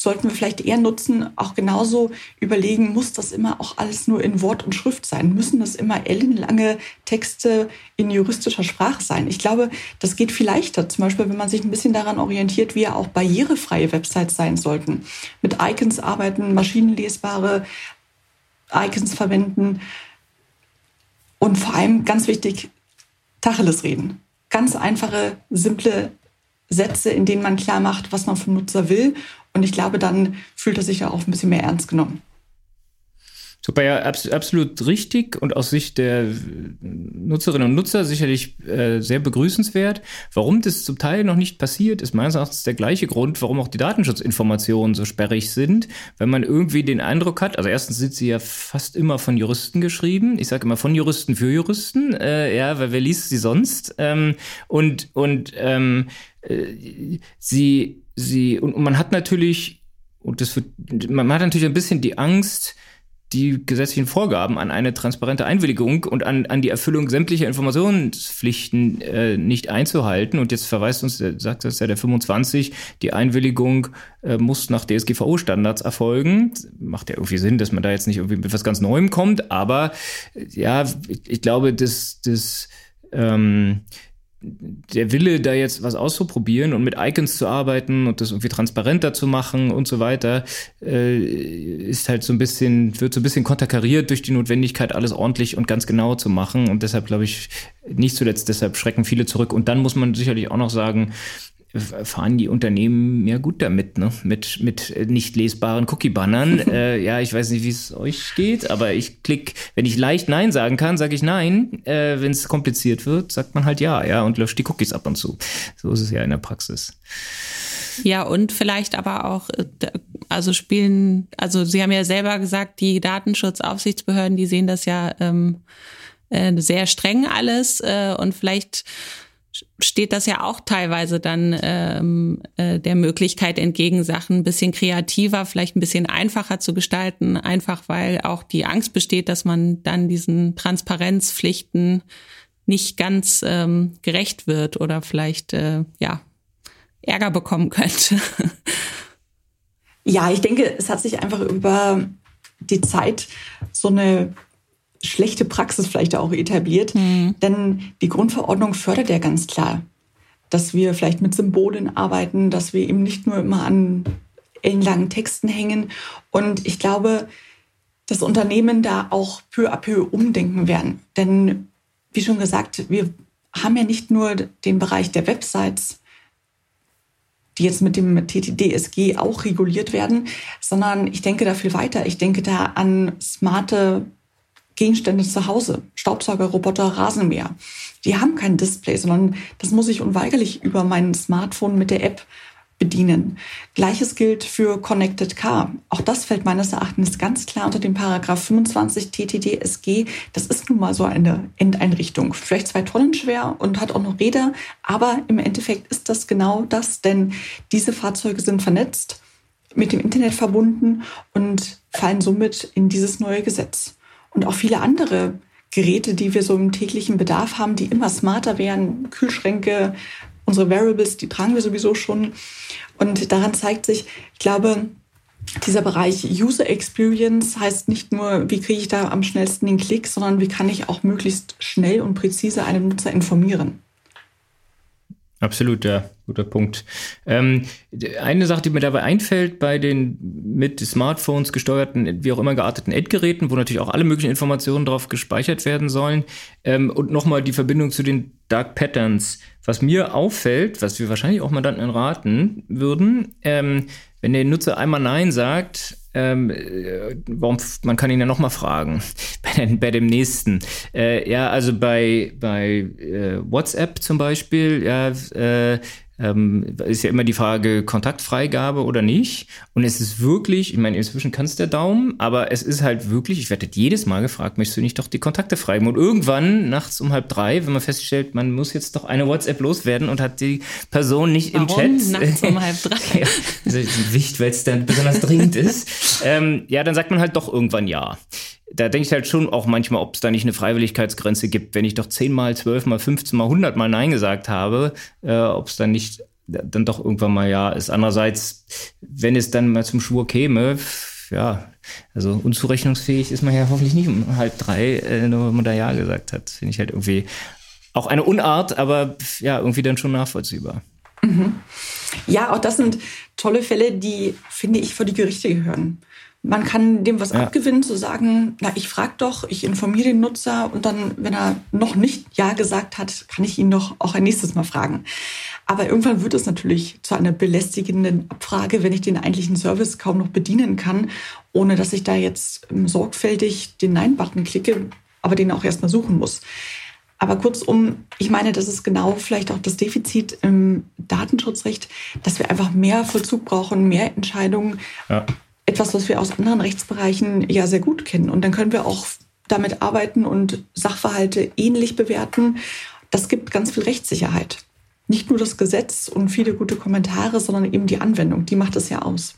sollten wir vielleicht eher nutzen, auch genauso überlegen, muss das immer auch alles nur in Wort und Schrift sein? Müssen das immer ellenlange Texte in juristischer Sprache sein? Ich glaube, das geht viel leichter, zum Beispiel, wenn man sich ein bisschen daran orientiert, wie ja auch barrierefreie Websites sein sollten. Mit Icons arbeiten, maschinenlesbare Icons verwenden. Und vor allem ganz wichtig, Tacheles reden. Ganz einfache, simple Sätze, in denen man klar macht, was man vom Nutzer will. Und ich glaube, dann fühlt er sich ja auch ein bisschen mehr ernst genommen. Super, ja, absolut richtig und aus Sicht der Nutzerinnen und Nutzer sicherlich äh, sehr begrüßenswert. Warum das zum Teil noch nicht passiert, ist meines Erachtens der gleiche Grund, warum auch die Datenschutzinformationen so sperrig sind. Wenn man irgendwie den Eindruck hat, also erstens sind sie ja fast immer von Juristen geschrieben. Ich sage immer von Juristen für Juristen, äh, ja, weil wer liest sie sonst? Ähm, und und ähm, äh, sie, sie, und, und man hat natürlich, und das wird, man hat natürlich ein bisschen die Angst, die gesetzlichen Vorgaben an eine transparente Einwilligung und an, an die Erfüllung sämtlicher Informationspflichten äh, nicht einzuhalten. Und jetzt verweist uns, sagt das ja der 25, die Einwilligung äh, muss nach DSGVO-Standards erfolgen. Macht ja irgendwie Sinn, dass man da jetzt nicht irgendwie mit was ganz Neuem kommt, aber ja, ich, ich glaube, das, das ähm, der Wille, da jetzt was auszuprobieren und mit Icons zu arbeiten und das irgendwie transparenter zu machen und so weiter, äh, ist halt so ein bisschen, wird so ein bisschen konterkariert durch die Notwendigkeit, alles ordentlich und ganz genau zu machen. Und deshalb glaube ich, nicht zuletzt deshalb schrecken viele zurück. Und dann muss man sicherlich auch noch sagen, fahren die Unternehmen mehr gut damit, ne? Mit, mit nicht lesbaren Cookie-Bannern. äh, ja, ich weiß nicht, wie es euch geht, aber ich klick, wenn ich leicht Nein sagen kann, sage ich Nein. Äh, wenn es kompliziert wird, sagt man halt Ja, ja, und löscht die Cookies ab und zu. So ist es ja in der Praxis. Ja, und vielleicht aber auch, äh, also spielen, also Sie haben ja selber gesagt, die Datenschutzaufsichtsbehörden, die sehen das ja ähm, äh, sehr streng alles äh, und vielleicht steht das ja auch teilweise dann ähm, äh, der Möglichkeit entgegen, Sachen ein bisschen kreativer, vielleicht ein bisschen einfacher zu gestalten, einfach weil auch die Angst besteht, dass man dann diesen Transparenzpflichten nicht ganz ähm, gerecht wird oder vielleicht äh, ja Ärger bekommen könnte. Ja, ich denke, es hat sich einfach über die Zeit so eine schlechte Praxis vielleicht auch etabliert. Mhm. Denn die Grundverordnung fördert ja ganz klar, dass wir vielleicht mit Symbolen arbeiten, dass wir eben nicht nur immer an ellenlangen Texten hängen. Und ich glaube, dass Unternehmen da auch peu à peu umdenken werden. Denn wie schon gesagt, wir haben ja nicht nur den Bereich der Websites, die jetzt mit dem TTDSG auch reguliert werden, sondern ich denke da viel weiter. Ich denke da an smarte Gegenstände zu Hause, Staubsauger, Roboter, Rasenmäher. Die haben kein Display, sondern das muss ich unweigerlich über mein Smartphone mit der App bedienen. Gleiches gilt für Connected Car. Auch das fällt meines Erachtens ganz klar unter den Paragraph 25 TTDSG. Das ist nun mal so eine Endeinrichtung. Vielleicht zwei Tonnen schwer und hat auch noch Räder, aber im Endeffekt ist das genau das, denn diese Fahrzeuge sind vernetzt, mit dem Internet verbunden und fallen somit in dieses neue Gesetz und auch viele andere Geräte, die wir so im täglichen Bedarf haben, die immer smarter werden, Kühlschränke, unsere Variables, die tragen wir sowieso schon. Und daran zeigt sich, ich glaube, dieser Bereich User Experience heißt nicht nur, wie kriege ich da am schnellsten den Klick, sondern wie kann ich auch möglichst schnell und präzise einen Nutzer informieren. Absolut, ja, guter Punkt. Ähm, eine Sache, die mir dabei einfällt, bei den mit Smartphones gesteuerten, wie auch immer gearteten Endgeräten, wo natürlich auch alle möglichen Informationen drauf gespeichert werden sollen, ähm, und nochmal die Verbindung zu den Dark Patterns. Was mir auffällt, was wir wahrscheinlich auch Mandanten raten würden, ähm, wenn der Nutzer einmal Nein sagt, ähm, äh, warum, man kann ihn ja nochmal fragen bei, bei dem nächsten. Äh, ja, also bei, bei äh, WhatsApp zum Beispiel, ja, äh, ähm, ist ja immer die Frage Kontaktfreigabe oder nicht. Und es ist wirklich, ich meine, inzwischen kannst der Daumen, aber es ist halt wirklich, ich werde jedes Mal gefragt, möchtest du nicht doch die Kontakte freigeben? Und irgendwann nachts um halb drei, wenn man feststellt, man muss jetzt doch eine WhatsApp loswerden und hat die Person nicht Warum? im Chat. Nachts um halb drei. ja, wichtig, weil es dann besonders dringend ist. Ähm, ja, dann sagt man halt doch irgendwann ja da denke ich halt schon auch manchmal, ob es da nicht eine Freiwilligkeitsgrenze gibt. Wenn ich doch zehnmal, zwölfmal, fünfzehnmal, hundertmal Nein gesagt habe, äh, ob es dann nicht dann doch irgendwann mal ja ist. Andererseits, wenn es dann mal zum Schwur käme, ja, also unzurechnungsfähig ist man ja hoffentlich nicht um halb drei, äh, nur wenn man da Ja gesagt hat. Finde ich halt irgendwie auch eine Unart, aber ja, irgendwie dann schon nachvollziehbar. Mhm. Ja, auch das sind tolle Fälle, die, finde ich, vor die Gerichte gehören. Man kann dem was ja. abgewinnen, zu sagen, na, ich frage doch, ich informiere den Nutzer und dann, wenn er noch nicht Ja gesagt hat, kann ich ihn doch auch ein nächstes Mal fragen. Aber irgendwann wird es natürlich zu einer belästigenden Abfrage, wenn ich den eigentlichen Service kaum noch bedienen kann, ohne dass ich da jetzt ähm, sorgfältig den Nein-Button klicke, aber den auch erstmal suchen muss. Aber kurzum, ich meine, das ist genau vielleicht auch das Defizit im Datenschutzrecht, dass wir einfach mehr Vollzug brauchen, mehr Entscheidungen. Ja etwas, was wir aus anderen Rechtsbereichen ja sehr gut kennen. Und dann können wir auch damit arbeiten und Sachverhalte ähnlich bewerten. Das gibt ganz viel Rechtssicherheit. Nicht nur das Gesetz und viele gute Kommentare, sondern eben die Anwendung, die macht es ja aus.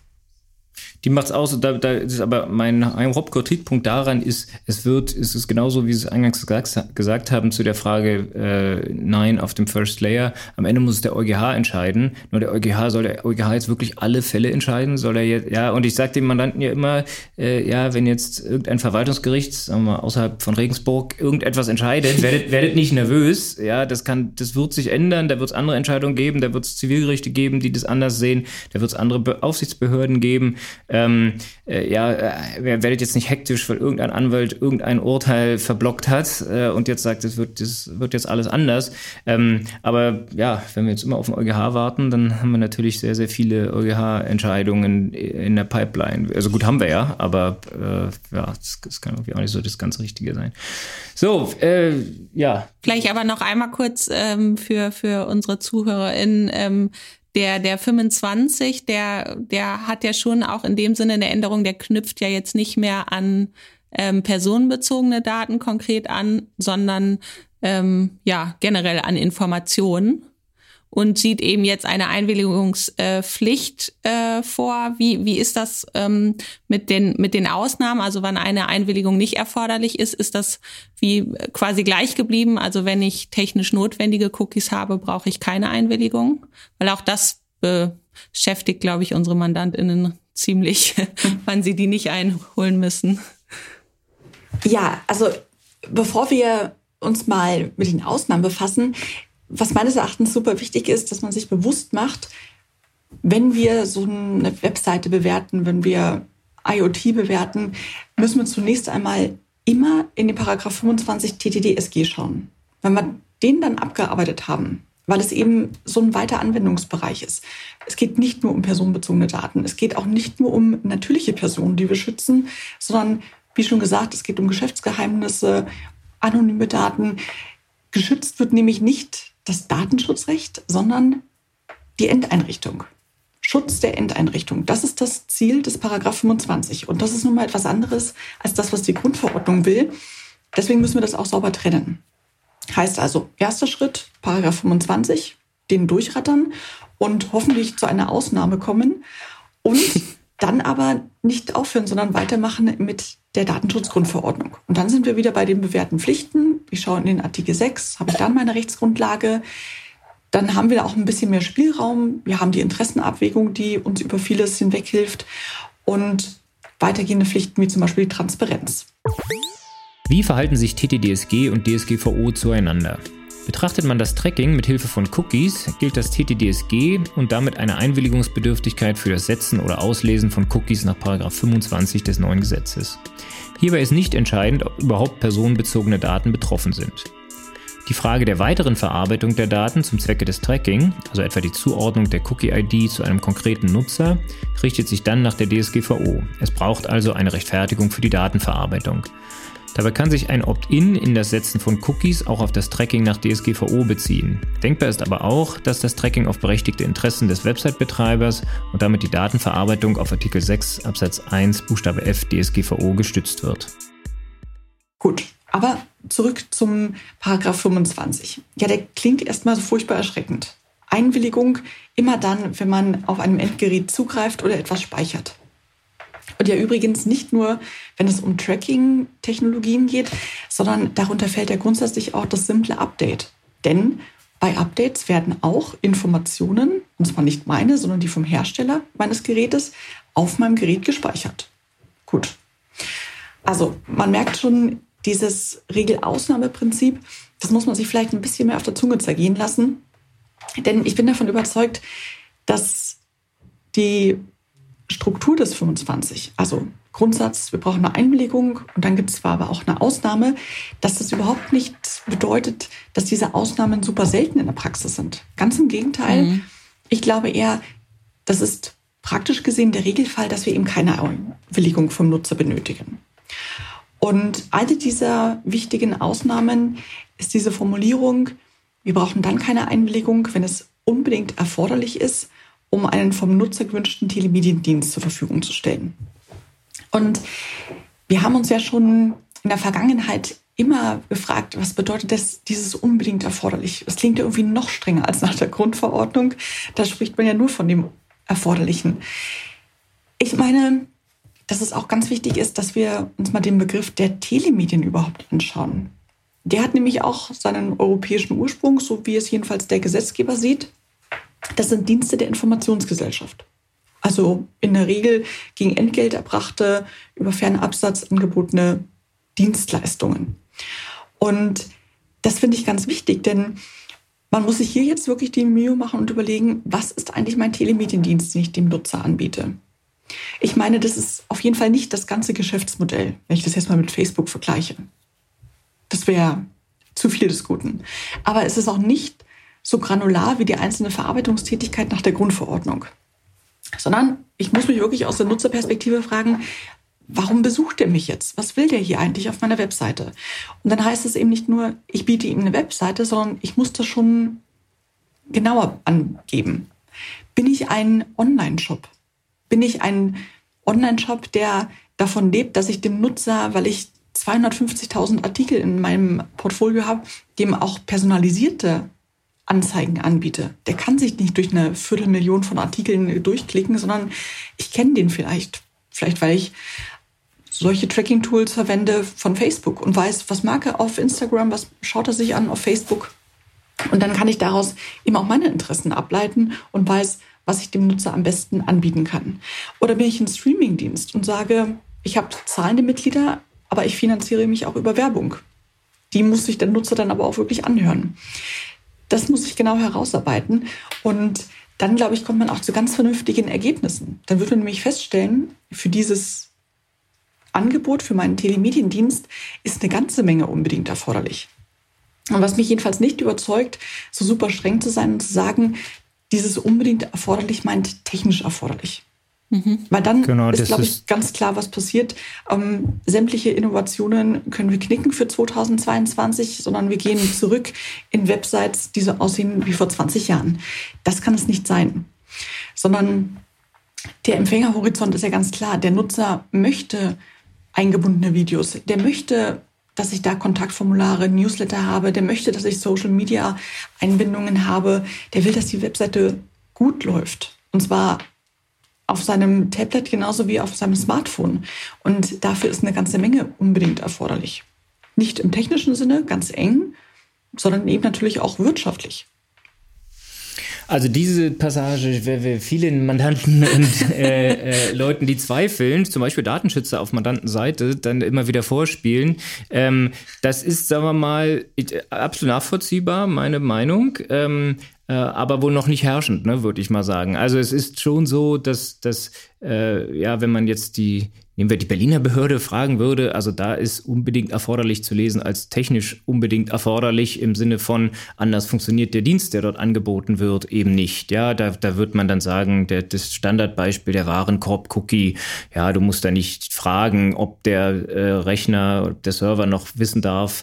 Die macht es aus. Da, da ist aber mein Hauptkritikpunkt daran ist, es wird, es ist genauso, wie Sie es eingangs gesagt, gesagt haben zu der Frage äh, Nein auf dem First Layer. Am Ende muss es der EuGH entscheiden. Nur der EuGH soll der EuGH jetzt wirklich alle Fälle entscheiden? Soll er jetzt, ja, und ich sage dem Mandanten ja immer, äh, ja, wenn jetzt irgendein Verwaltungsgericht, sagen wir mal, außerhalb von Regensburg irgendetwas entscheidet, werdet, werdet nicht nervös. Ja, das kann, das wird sich ändern. Da wird es andere Entscheidungen geben. Da wird es Zivilgerichte geben, die das anders sehen. Da wird es andere Aufsichtsbehörden geben ähm, äh, ja, äh, werdet jetzt nicht hektisch, weil irgendein Anwalt irgendein Urteil verblockt hat äh, und jetzt sagt, es wird, das wird jetzt alles anders. Ähm, aber ja, wenn wir jetzt immer auf den EuGH warten, dann haben wir natürlich sehr, sehr viele EuGH-Entscheidungen in der Pipeline. Also gut, haben wir ja, aber äh, ja, das, das, kann irgendwie auch nicht so das ganz Richtige sein. So, äh, ja. Vielleicht aber noch einmal kurz ähm, für, für unsere ZuhörerInnen. Der, der 25, der, der hat ja schon auch in dem Sinne eine Änderung, der knüpft ja jetzt nicht mehr an ähm, personenbezogene Daten konkret an, sondern ähm, ja generell an Informationen und sieht eben jetzt eine Einwilligungspflicht äh, vor. Wie, wie ist das ähm, mit, den, mit den Ausnahmen? Also wann eine Einwilligung nicht erforderlich ist, ist das wie quasi gleich geblieben? Also wenn ich technisch notwendige Cookies habe, brauche ich keine Einwilligung? Weil auch das beschäftigt, glaube ich, unsere MandantInnen ziemlich, wann sie die nicht einholen müssen. Ja, also bevor wir uns mal mit den Ausnahmen befassen, was meines Erachtens super wichtig ist, dass man sich bewusst macht, wenn wir so eine Webseite bewerten, wenn wir IoT bewerten, müssen wir zunächst einmal immer in den Paragraph 25 TTDSG schauen. Wenn wir den dann abgearbeitet haben, weil es eben so ein weiter Anwendungsbereich ist. Es geht nicht nur um personenbezogene Daten, es geht auch nicht nur um natürliche Personen, die wir schützen, sondern wie schon gesagt, es geht um Geschäftsgeheimnisse, anonyme Daten. Geschützt wird nämlich nicht das Datenschutzrecht, sondern die Endeinrichtung. Schutz der Endeinrichtung. Das ist das Ziel des Paragraph 25. Und das ist nun mal etwas anderes als das, was die Grundverordnung will. Deswegen müssen wir das auch sauber trennen. Heißt also, erster Schritt, Paragraph 25, den durchrattern und hoffentlich zu einer Ausnahme kommen und dann aber nicht aufhören, sondern weitermachen mit der Datenschutzgrundverordnung. Und dann sind wir wieder bei den bewährten Pflichten. Ich schaue in den Artikel 6, habe ich dann meine Rechtsgrundlage. Dann haben wir auch ein bisschen mehr Spielraum. Wir haben die Interessenabwägung, die uns über vieles hinweg hilft und weitergehende Pflichten wie zum Beispiel die Transparenz. Wie verhalten sich TTDSG und DSGVO zueinander? Betrachtet man das Tracking mit Hilfe von Cookies, gilt das TTDSG und damit eine Einwilligungsbedürftigkeit für das Setzen oder Auslesen von Cookies nach 25 des neuen Gesetzes. Hierbei ist nicht entscheidend, ob überhaupt personenbezogene Daten betroffen sind. Die Frage der weiteren Verarbeitung der Daten zum Zwecke des Tracking, also etwa die Zuordnung der Cookie-ID zu einem konkreten Nutzer, richtet sich dann nach der DSGVO. Es braucht also eine Rechtfertigung für die Datenverarbeitung. Dabei kann sich ein Opt-in in das Setzen von Cookies auch auf das Tracking nach DSGVO beziehen. Denkbar ist aber auch, dass das Tracking auf berechtigte Interessen des Website-Betreibers und damit die Datenverarbeitung auf Artikel 6 Absatz 1 Buchstabe F DSGVO gestützt wird. Gut, aber zurück zum Paragraph 25. Ja, der klingt erstmal so furchtbar erschreckend. Einwilligung immer dann, wenn man auf einem Endgerät zugreift oder etwas speichert. Und ja übrigens nicht nur, wenn es um Tracking-Technologien geht, sondern darunter fällt ja grundsätzlich auch das simple Update. Denn bei Updates werden auch Informationen, und zwar nicht meine, sondern die vom Hersteller meines Gerätes, auf meinem Gerät gespeichert. Gut. Also man merkt schon, dieses Regelausnahmeprinzip, das muss man sich vielleicht ein bisschen mehr auf der Zunge zergehen lassen. Denn ich bin davon überzeugt, dass die Struktur des 25, also Grundsatz, wir brauchen eine Einwilligung und dann gibt es zwar aber auch eine Ausnahme, dass das überhaupt nicht bedeutet, dass diese Ausnahmen super selten in der Praxis sind. Ganz im Gegenteil. Mhm. Ich glaube eher, das ist praktisch gesehen der Regelfall, dass wir eben keine Einwilligung vom Nutzer benötigen. Und eine dieser wichtigen Ausnahmen ist diese Formulierung, wir brauchen dann keine Einwilligung, wenn es unbedingt erforderlich ist um einen vom Nutzer gewünschten Telemediendienst zur Verfügung zu stellen. Und wir haben uns ja schon in der Vergangenheit immer gefragt, was bedeutet das, dieses unbedingt erforderlich? Das klingt ja irgendwie noch strenger als nach der Grundverordnung. Da spricht man ja nur von dem Erforderlichen. Ich meine, dass es auch ganz wichtig ist, dass wir uns mal den Begriff der Telemedien überhaupt anschauen. Der hat nämlich auch seinen europäischen Ursprung, so wie es jedenfalls der Gesetzgeber sieht. Das sind Dienste der Informationsgesellschaft. Also in der Regel gegen Entgelt erbrachte, über Fernabsatz angebotene Dienstleistungen. Und das finde ich ganz wichtig, denn man muss sich hier jetzt wirklich die Mühe machen und überlegen, was ist eigentlich mein Telemediendienst, den ich dem Nutzer anbiete. Ich meine, das ist auf jeden Fall nicht das ganze Geschäftsmodell, wenn ich das jetzt mal mit Facebook vergleiche. Das wäre zu viel des Guten. Aber es ist auch nicht so granular wie die einzelne Verarbeitungstätigkeit nach der Grundverordnung. Sondern ich muss mich wirklich aus der Nutzerperspektive fragen, warum besucht er mich jetzt? Was will der hier eigentlich auf meiner Webseite? Und dann heißt es eben nicht nur, ich biete ihm eine Webseite, sondern ich muss das schon genauer angeben. Bin ich ein Online-Shop? Bin ich ein Online-Shop, der davon lebt, dass ich dem Nutzer, weil ich 250.000 Artikel in meinem Portfolio habe, dem auch personalisierte Anzeigen anbiete. Der kann sich nicht durch eine Viertelmillion von Artikeln durchklicken, sondern ich kenne den vielleicht. Vielleicht, weil ich solche Tracking-Tools verwende von Facebook und weiß, was mag er auf Instagram, was schaut er sich an auf Facebook. Und dann kann ich daraus eben auch meine Interessen ableiten und weiß, was ich dem Nutzer am besten anbieten kann. Oder bin ich ein Streaming-Dienst und sage, ich habe zahlende Mitglieder, aber ich finanziere mich auch über Werbung. Die muss sich der Nutzer dann aber auch wirklich anhören. Das muss ich genau herausarbeiten. Und dann, glaube ich, kommt man auch zu ganz vernünftigen Ergebnissen. Dann wird man nämlich feststellen, für dieses Angebot, für meinen Telemediendienst ist eine ganze Menge unbedingt erforderlich. Und was mich jedenfalls nicht überzeugt, so super streng zu sein und zu sagen, dieses unbedingt erforderlich meint technisch erforderlich. Mhm. Weil dann genau, ist, glaube ich, ganz klar, was passiert. Ähm, sämtliche Innovationen können wir knicken für 2022, sondern wir gehen zurück in Websites, die so aussehen wie vor 20 Jahren. Das kann es nicht sein. Sondern der Empfängerhorizont ist ja ganz klar. Der Nutzer möchte eingebundene Videos. Der möchte dass ich da Kontaktformulare, Newsletter habe, der möchte, dass ich Social Media Einbindungen habe, der will, dass die Webseite gut läuft. Und zwar auf seinem Tablet genauso wie auf seinem Smartphone. Und dafür ist eine ganze Menge unbedingt erforderlich. Nicht im technischen Sinne, ganz eng, sondern eben natürlich auch wirtschaftlich. Also diese Passage, wer vielen Mandanten und äh, äh, Leuten, die zweifeln, zum Beispiel Datenschützer auf Mandantenseite, dann immer wieder vorspielen, ähm, das ist, sagen wir mal, absolut nachvollziehbar, meine Meinung. Ähm, äh, aber wohl noch nicht herrschend, ne, würde ich mal sagen. Also es ist schon so, dass, dass äh, ja, wenn man jetzt die, nehmen wir die Berliner Behörde fragen würde, also da ist unbedingt erforderlich zu lesen als technisch unbedingt erforderlich im Sinne von anders funktioniert der Dienst, der dort angeboten wird, eben nicht. Ja, da, da wird man dann sagen, der, das Standardbeispiel der Warenkorb-Cookie, ja, du musst da nicht fragen, ob der äh, Rechner, der Server noch wissen darf,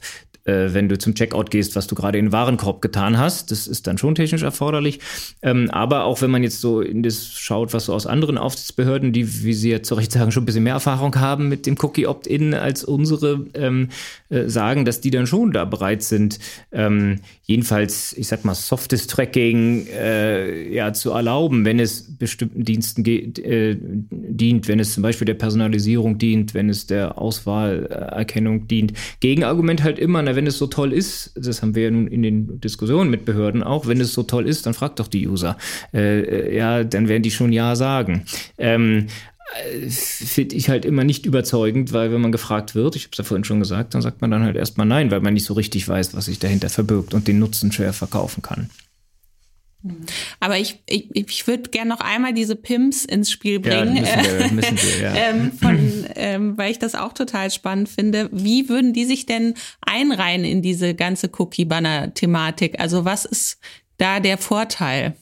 wenn du zum Checkout gehst, was du gerade in den Warenkorb getan hast. Das ist dann schon technisch erforderlich. Ähm, aber auch wenn man jetzt so in das schaut, was so aus anderen Aufsichtsbehörden, die, wie Sie ja zu Recht sagen, schon ein bisschen mehr Erfahrung haben mit dem Cookie Opt-in als unsere, ähm, äh, sagen, dass die dann schon da bereit sind, ähm, jedenfalls, ich sag mal, softes Tracking äh, ja, zu erlauben, wenn es bestimmten Diensten äh, dient, wenn es zum Beispiel der Personalisierung dient, wenn es der Auswahlerkennung dient. Gegenargument halt immer, na, wenn es so toll ist, das haben wir ja nun in den Diskussionen mit Behörden auch, wenn es so toll ist, dann fragt doch die User. Äh, äh ja, dann werden die schon Ja sagen. Ähm, äh, finde ich halt immer nicht überzeugend, weil wenn man gefragt wird, ich habe es ja vorhin schon gesagt, dann sagt man dann halt erstmal nein, weil man nicht so richtig weiß, was sich dahinter verbirgt und den Nutzen schwer verkaufen kann. Aber ich, ich, ich würde gerne noch einmal diese Pimps ins Spiel bringen, ja, müssen wir, müssen wir, ja. ähm, von, ähm, weil ich das auch total spannend finde. Wie würden die sich denn einreihen in diese ganze Cookie-Banner-Thematik? Also was ist da der Vorteil?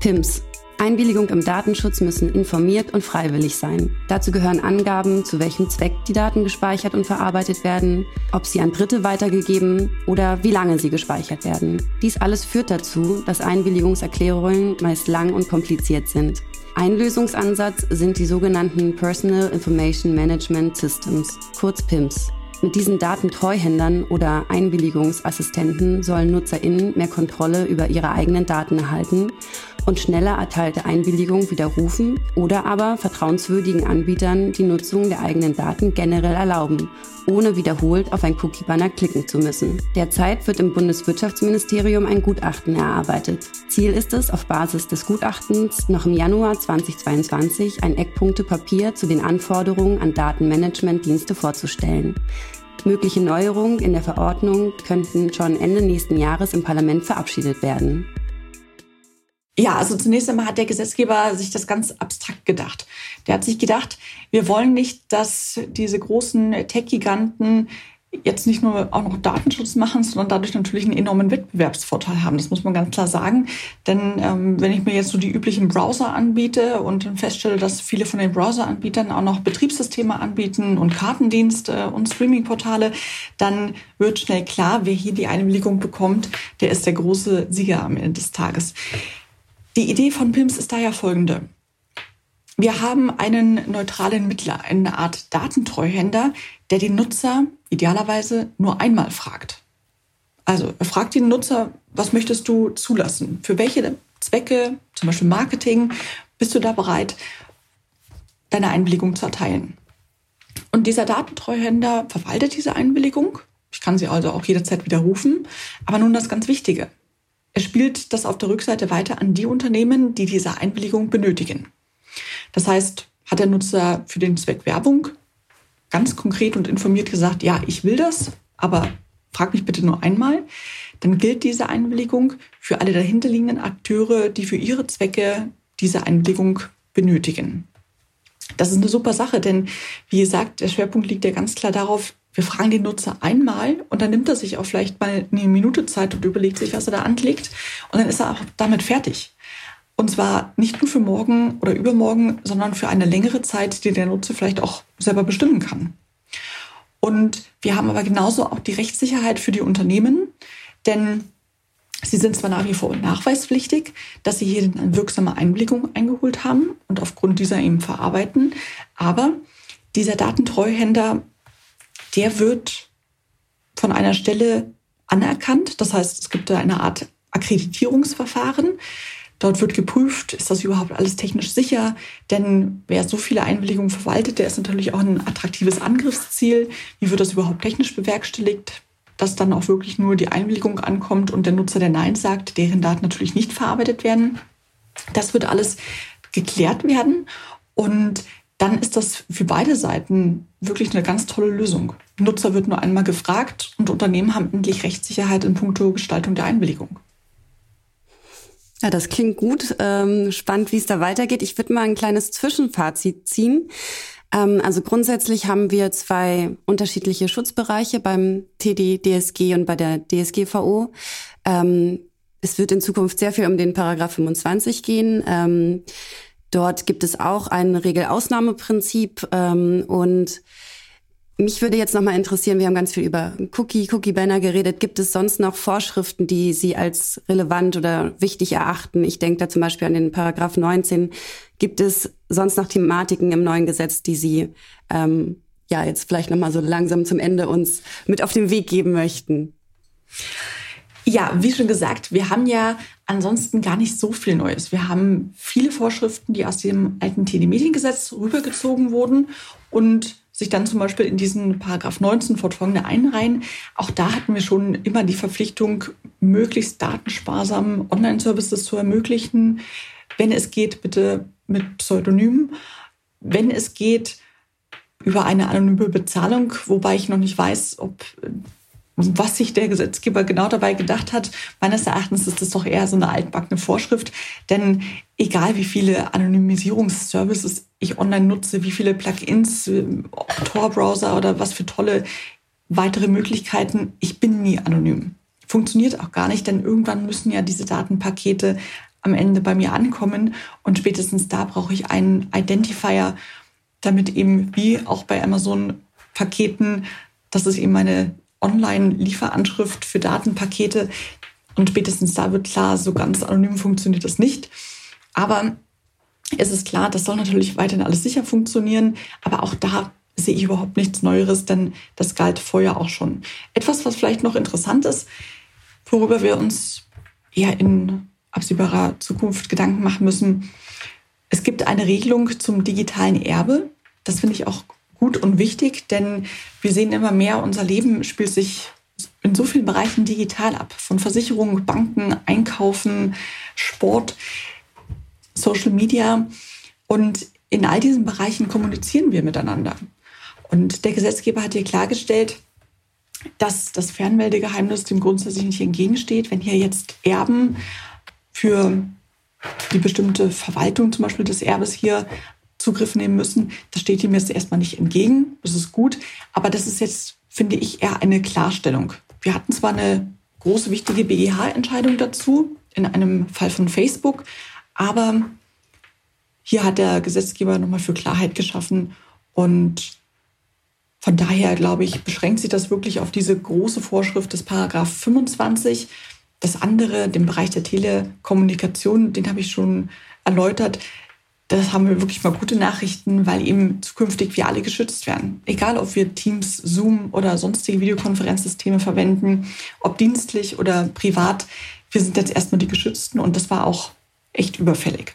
Pimps Einwilligung im Datenschutz müssen informiert und freiwillig sein. Dazu gehören Angaben, zu welchem Zweck die Daten gespeichert und verarbeitet werden, ob sie an Dritte weitergegeben oder wie lange sie gespeichert werden. Dies alles führt dazu, dass Einwilligungserklärungen meist lang und kompliziert sind. Ein Lösungsansatz sind die sogenannten Personal Information Management Systems, kurz PIMS. Mit diesen Datentreuhändern oder Einwilligungsassistenten sollen NutzerInnen mehr Kontrolle über ihre eigenen Daten erhalten und schneller erteilte Einwilligung widerrufen oder aber vertrauenswürdigen Anbietern die Nutzung der eigenen Daten generell erlauben, ohne wiederholt auf ein Cookie-Banner klicken zu müssen. Derzeit wird im Bundeswirtschaftsministerium ein Gutachten erarbeitet. Ziel ist es, auf Basis des Gutachtens noch im Januar 2022 ein Eckpunktepapier zu den Anforderungen an Datenmanagementdienste vorzustellen. Mögliche Neuerungen in der Verordnung könnten schon Ende nächsten Jahres im Parlament verabschiedet werden. Ja, also zunächst einmal hat der Gesetzgeber sich das ganz abstrakt gedacht. Der hat sich gedacht, wir wollen nicht, dass diese großen Tech-Giganten jetzt nicht nur auch noch Datenschutz machen, sondern dadurch natürlich einen enormen Wettbewerbsvorteil haben. Das muss man ganz klar sagen. Denn ähm, wenn ich mir jetzt so die üblichen Browser anbiete und dann feststelle, dass viele von den Browser-Anbietern auch noch Betriebssysteme anbieten und Kartendienste und Streaming-Portale, dann wird schnell klar, wer hier die Einwilligung bekommt, der ist der große Sieger am Ende des Tages. Die Idee von PIMS ist daher folgende. Wir haben einen neutralen Mittler, eine Art Datentreuhänder, der den Nutzer idealerweise nur einmal fragt. Also er fragt den Nutzer, was möchtest du zulassen? Für welche Zwecke, zum Beispiel Marketing, bist du da bereit, deine Einwilligung zu erteilen? Und dieser Datentreuhänder verwaltet diese Einwilligung. Ich kann sie also auch jederzeit widerrufen. Aber nun das ganz Wichtige. Er spielt das auf der Rückseite weiter an die Unternehmen, die diese Einwilligung benötigen. Das heißt, hat der Nutzer für den Zweck Werbung ganz konkret und informiert gesagt, ja, ich will das, aber frag mich bitte nur einmal, dann gilt diese Einwilligung für alle dahinterliegenden Akteure, die für ihre Zwecke diese Einwilligung benötigen. Das ist eine super Sache, denn wie gesagt, der Schwerpunkt liegt ja ganz klar darauf, wir fragen den Nutzer einmal und dann nimmt er sich auch vielleicht mal eine Minute Zeit und überlegt sich, was er da anklickt. Und dann ist er auch damit fertig. Und zwar nicht nur für morgen oder übermorgen, sondern für eine längere Zeit, die der Nutzer vielleicht auch selber bestimmen kann. Und wir haben aber genauso auch die Rechtssicherheit für die Unternehmen, denn sie sind zwar nach wie vor nachweispflichtig, dass sie hier eine wirksame Einwilligung eingeholt haben und aufgrund dieser eben verarbeiten, aber dieser Datentreuhänder der wird von einer Stelle anerkannt. Das heißt, es gibt da eine Art Akkreditierungsverfahren. Dort wird geprüft, ist das überhaupt alles technisch sicher? Denn wer so viele Einwilligungen verwaltet, der ist natürlich auch ein attraktives Angriffsziel. Wie wird das überhaupt technisch bewerkstelligt? Dass dann auch wirklich nur die Einwilligung ankommt und der Nutzer, der Nein sagt, deren Daten natürlich nicht verarbeitet werden. Das wird alles geklärt werden. Und dann ist das für beide Seiten wirklich eine ganz tolle Lösung. Nutzer wird nur einmal gefragt und Unternehmen haben endlich Rechtssicherheit in puncto Gestaltung der Einwilligung. Ja, das klingt gut. Ähm, spannend, wie es da weitergeht. Ich würde mal ein kleines Zwischenfazit ziehen. Ähm, also grundsätzlich haben wir zwei unterschiedliche Schutzbereiche beim TD-DSG und bei der DSGVO. Ähm, es wird in Zukunft sehr viel um den Paragraph 25 gehen. Dort gibt es auch ein Regelausnahmeprinzip ähm, und mich würde jetzt nochmal interessieren, wir haben ganz viel über Cookie, Cookie-Banner geredet. Gibt es sonst noch Vorschriften, die Sie als relevant oder wichtig erachten? Ich denke da zum Beispiel an den Paragraph 19. Gibt es sonst noch Thematiken im neuen Gesetz, die Sie ähm, ja jetzt vielleicht nochmal so langsam zum Ende uns mit auf den Weg geben möchten? Ja, wie schon gesagt, wir haben ja ansonsten gar nicht so viel Neues. Wir haben viele Vorschriften, die aus dem alten Telemediengesetz rübergezogen wurden und sich dann zum Beispiel in diesen Paragraph 19 fortfolgende einreihen. Auch da hatten wir schon immer die Verpflichtung, möglichst datensparsam Online-Services zu ermöglichen. Wenn es geht, bitte mit Pseudonymen. Wenn es geht, über eine anonyme Bezahlung, wobei ich noch nicht weiß, ob was sich der Gesetzgeber genau dabei gedacht hat. Meines Erachtens ist das doch eher so eine altbackene Vorschrift. Denn egal wie viele Anonymisierungsservices ich online nutze, wie viele Plugins, äh, Tor-Browser oder was für tolle weitere Möglichkeiten, ich bin nie anonym. Funktioniert auch gar nicht, denn irgendwann müssen ja diese Datenpakete am Ende bei mir ankommen und spätestens da brauche ich einen Identifier, damit eben wie auch bei Amazon Paketen, das ist eben meine Online-Lieferanschrift für Datenpakete. Und spätestens da wird klar, so ganz anonym funktioniert das nicht. Aber es ist klar, das soll natürlich weiterhin alles sicher funktionieren. Aber auch da sehe ich überhaupt nichts Neueres, denn das galt vorher auch schon. Etwas, was vielleicht noch interessant ist, worüber wir uns eher in absehbarer Zukunft Gedanken machen müssen. Es gibt eine Regelung zum digitalen Erbe. Das finde ich auch gut und wichtig, denn wir sehen immer mehr, unser Leben spielt sich in so vielen Bereichen digital ab. Von Versicherungen, Banken, Einkaufen, Sport, Social Media. Und in all diesen Bereichen kommunizieren wir miteinander. Und der Gesetzgeber hat hier klargestellt, dass das Fernmeldegeheimnis dem grundsätzlich nicht entgegensteht, wenn hier jetzt Erben für die bestimmte Verwaltung zum Beispiel des Erbes hier Zugriff nehmen müssen. Das steht ihm jetzt erstmal nicht entgegen. Das ist gut. Aber das ist jetzt, finde ich, eher eine Klarstellung. Wir hatten zwar eine große, wichtige BGH-Entscheidung dazu in einem Fall von Facebook, aber hier hat der Gesetzgeber nochmal für Klarheit geschaffen und von daher, glaube ich, beschränkt sich das wirklich auf diese große Vorschrift des Paragraph 25. Das andere, den Bereich der Telekommunikation, den habe ich schon erläutert das haben wir wirklich mal gute Nachrichten, weil eben zukünftig wir alle geschützt werden. Egal, ob wir Teams, Zoom oder sonstige Videokonferenzsysteme verwenden, ob dienstlich oder privat, wir sind jetzt erstmal die Geschützten und das war auch echt überfällig.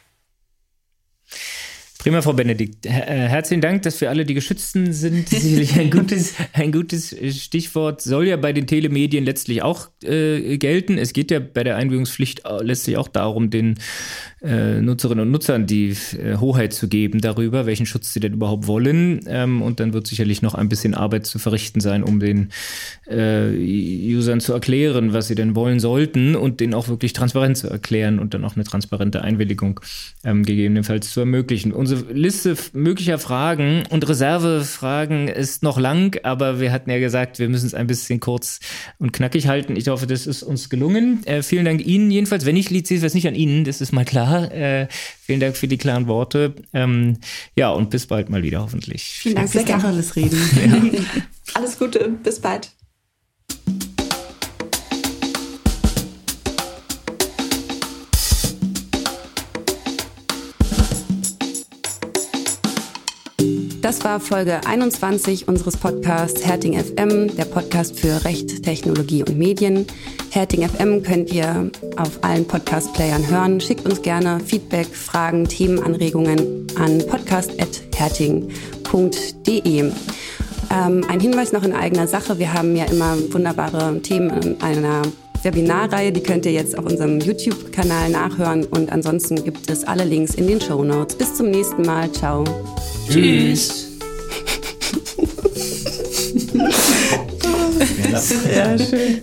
Prima, Frau Benedikt. Äh, herzlichen Dank, dass wir alle die Geschützten sind. Sicherlich ein gutes, ein gutes Stichwort. Soll ja bei den Telemedien letztlich auch äh, gelten. Es geht ja bei der Einwilligungspflicht letztlich auch darum, den äh, Nutzerinnen und Nutzern die äh, Hoheit zu geben darüber, welchen Schutz sie denn überhaupt wollen. Ähm, und dann wird sicherlich noch ein bisschen Arbeit zu verrichten sein, um den äh, Usern zu erklären, was sie denn wollen sollten und denen auch wirklich transparent zu erklären und dann auch eine transparente Einwilligung ähm, gegebenenfalls zu ermöglichen. Unsere Liste möglicher Fragen und Reservefragen ist noch lang, aber wir hatten ja gesagt, wir müssen es ein bisschen kurz und knackig halten. Ich hoffe, das ist uns gelungen. Äh, vielen Dank Ihnen jedenfalls. Wenn ich Lied sehe, es nicht an Ihnen, das ist mal klar. Äh, vielen Dank für die klaren Worte. Ähm, ja, und bis bald mal wieder hoffentlich. Vielen Dank fürs Tacheles reden. Ja. Alles Gute, bis bald. Das war Folge 21 unseres Podcasts Herting FM, der Podcast für Recht, Technologie und Medien. Herting FM könnt ihr auf allen Podcast-Playern hören. Schickt uns gerne Feedback, Fragen, Themenanregungen an podcast.herting.de. Ähm, ein Hinweis noch in eigener Sache. Wir haben ja immer wunderbare Themen in einer Webinarreihe, die könnt ihr jetzt auf unserem YouTube-Kanal nachhören und ansonsten gibt es alle Links in den Show Notes. Bis zum nächsten Mal. Ciao. Tschüss. ja, schön.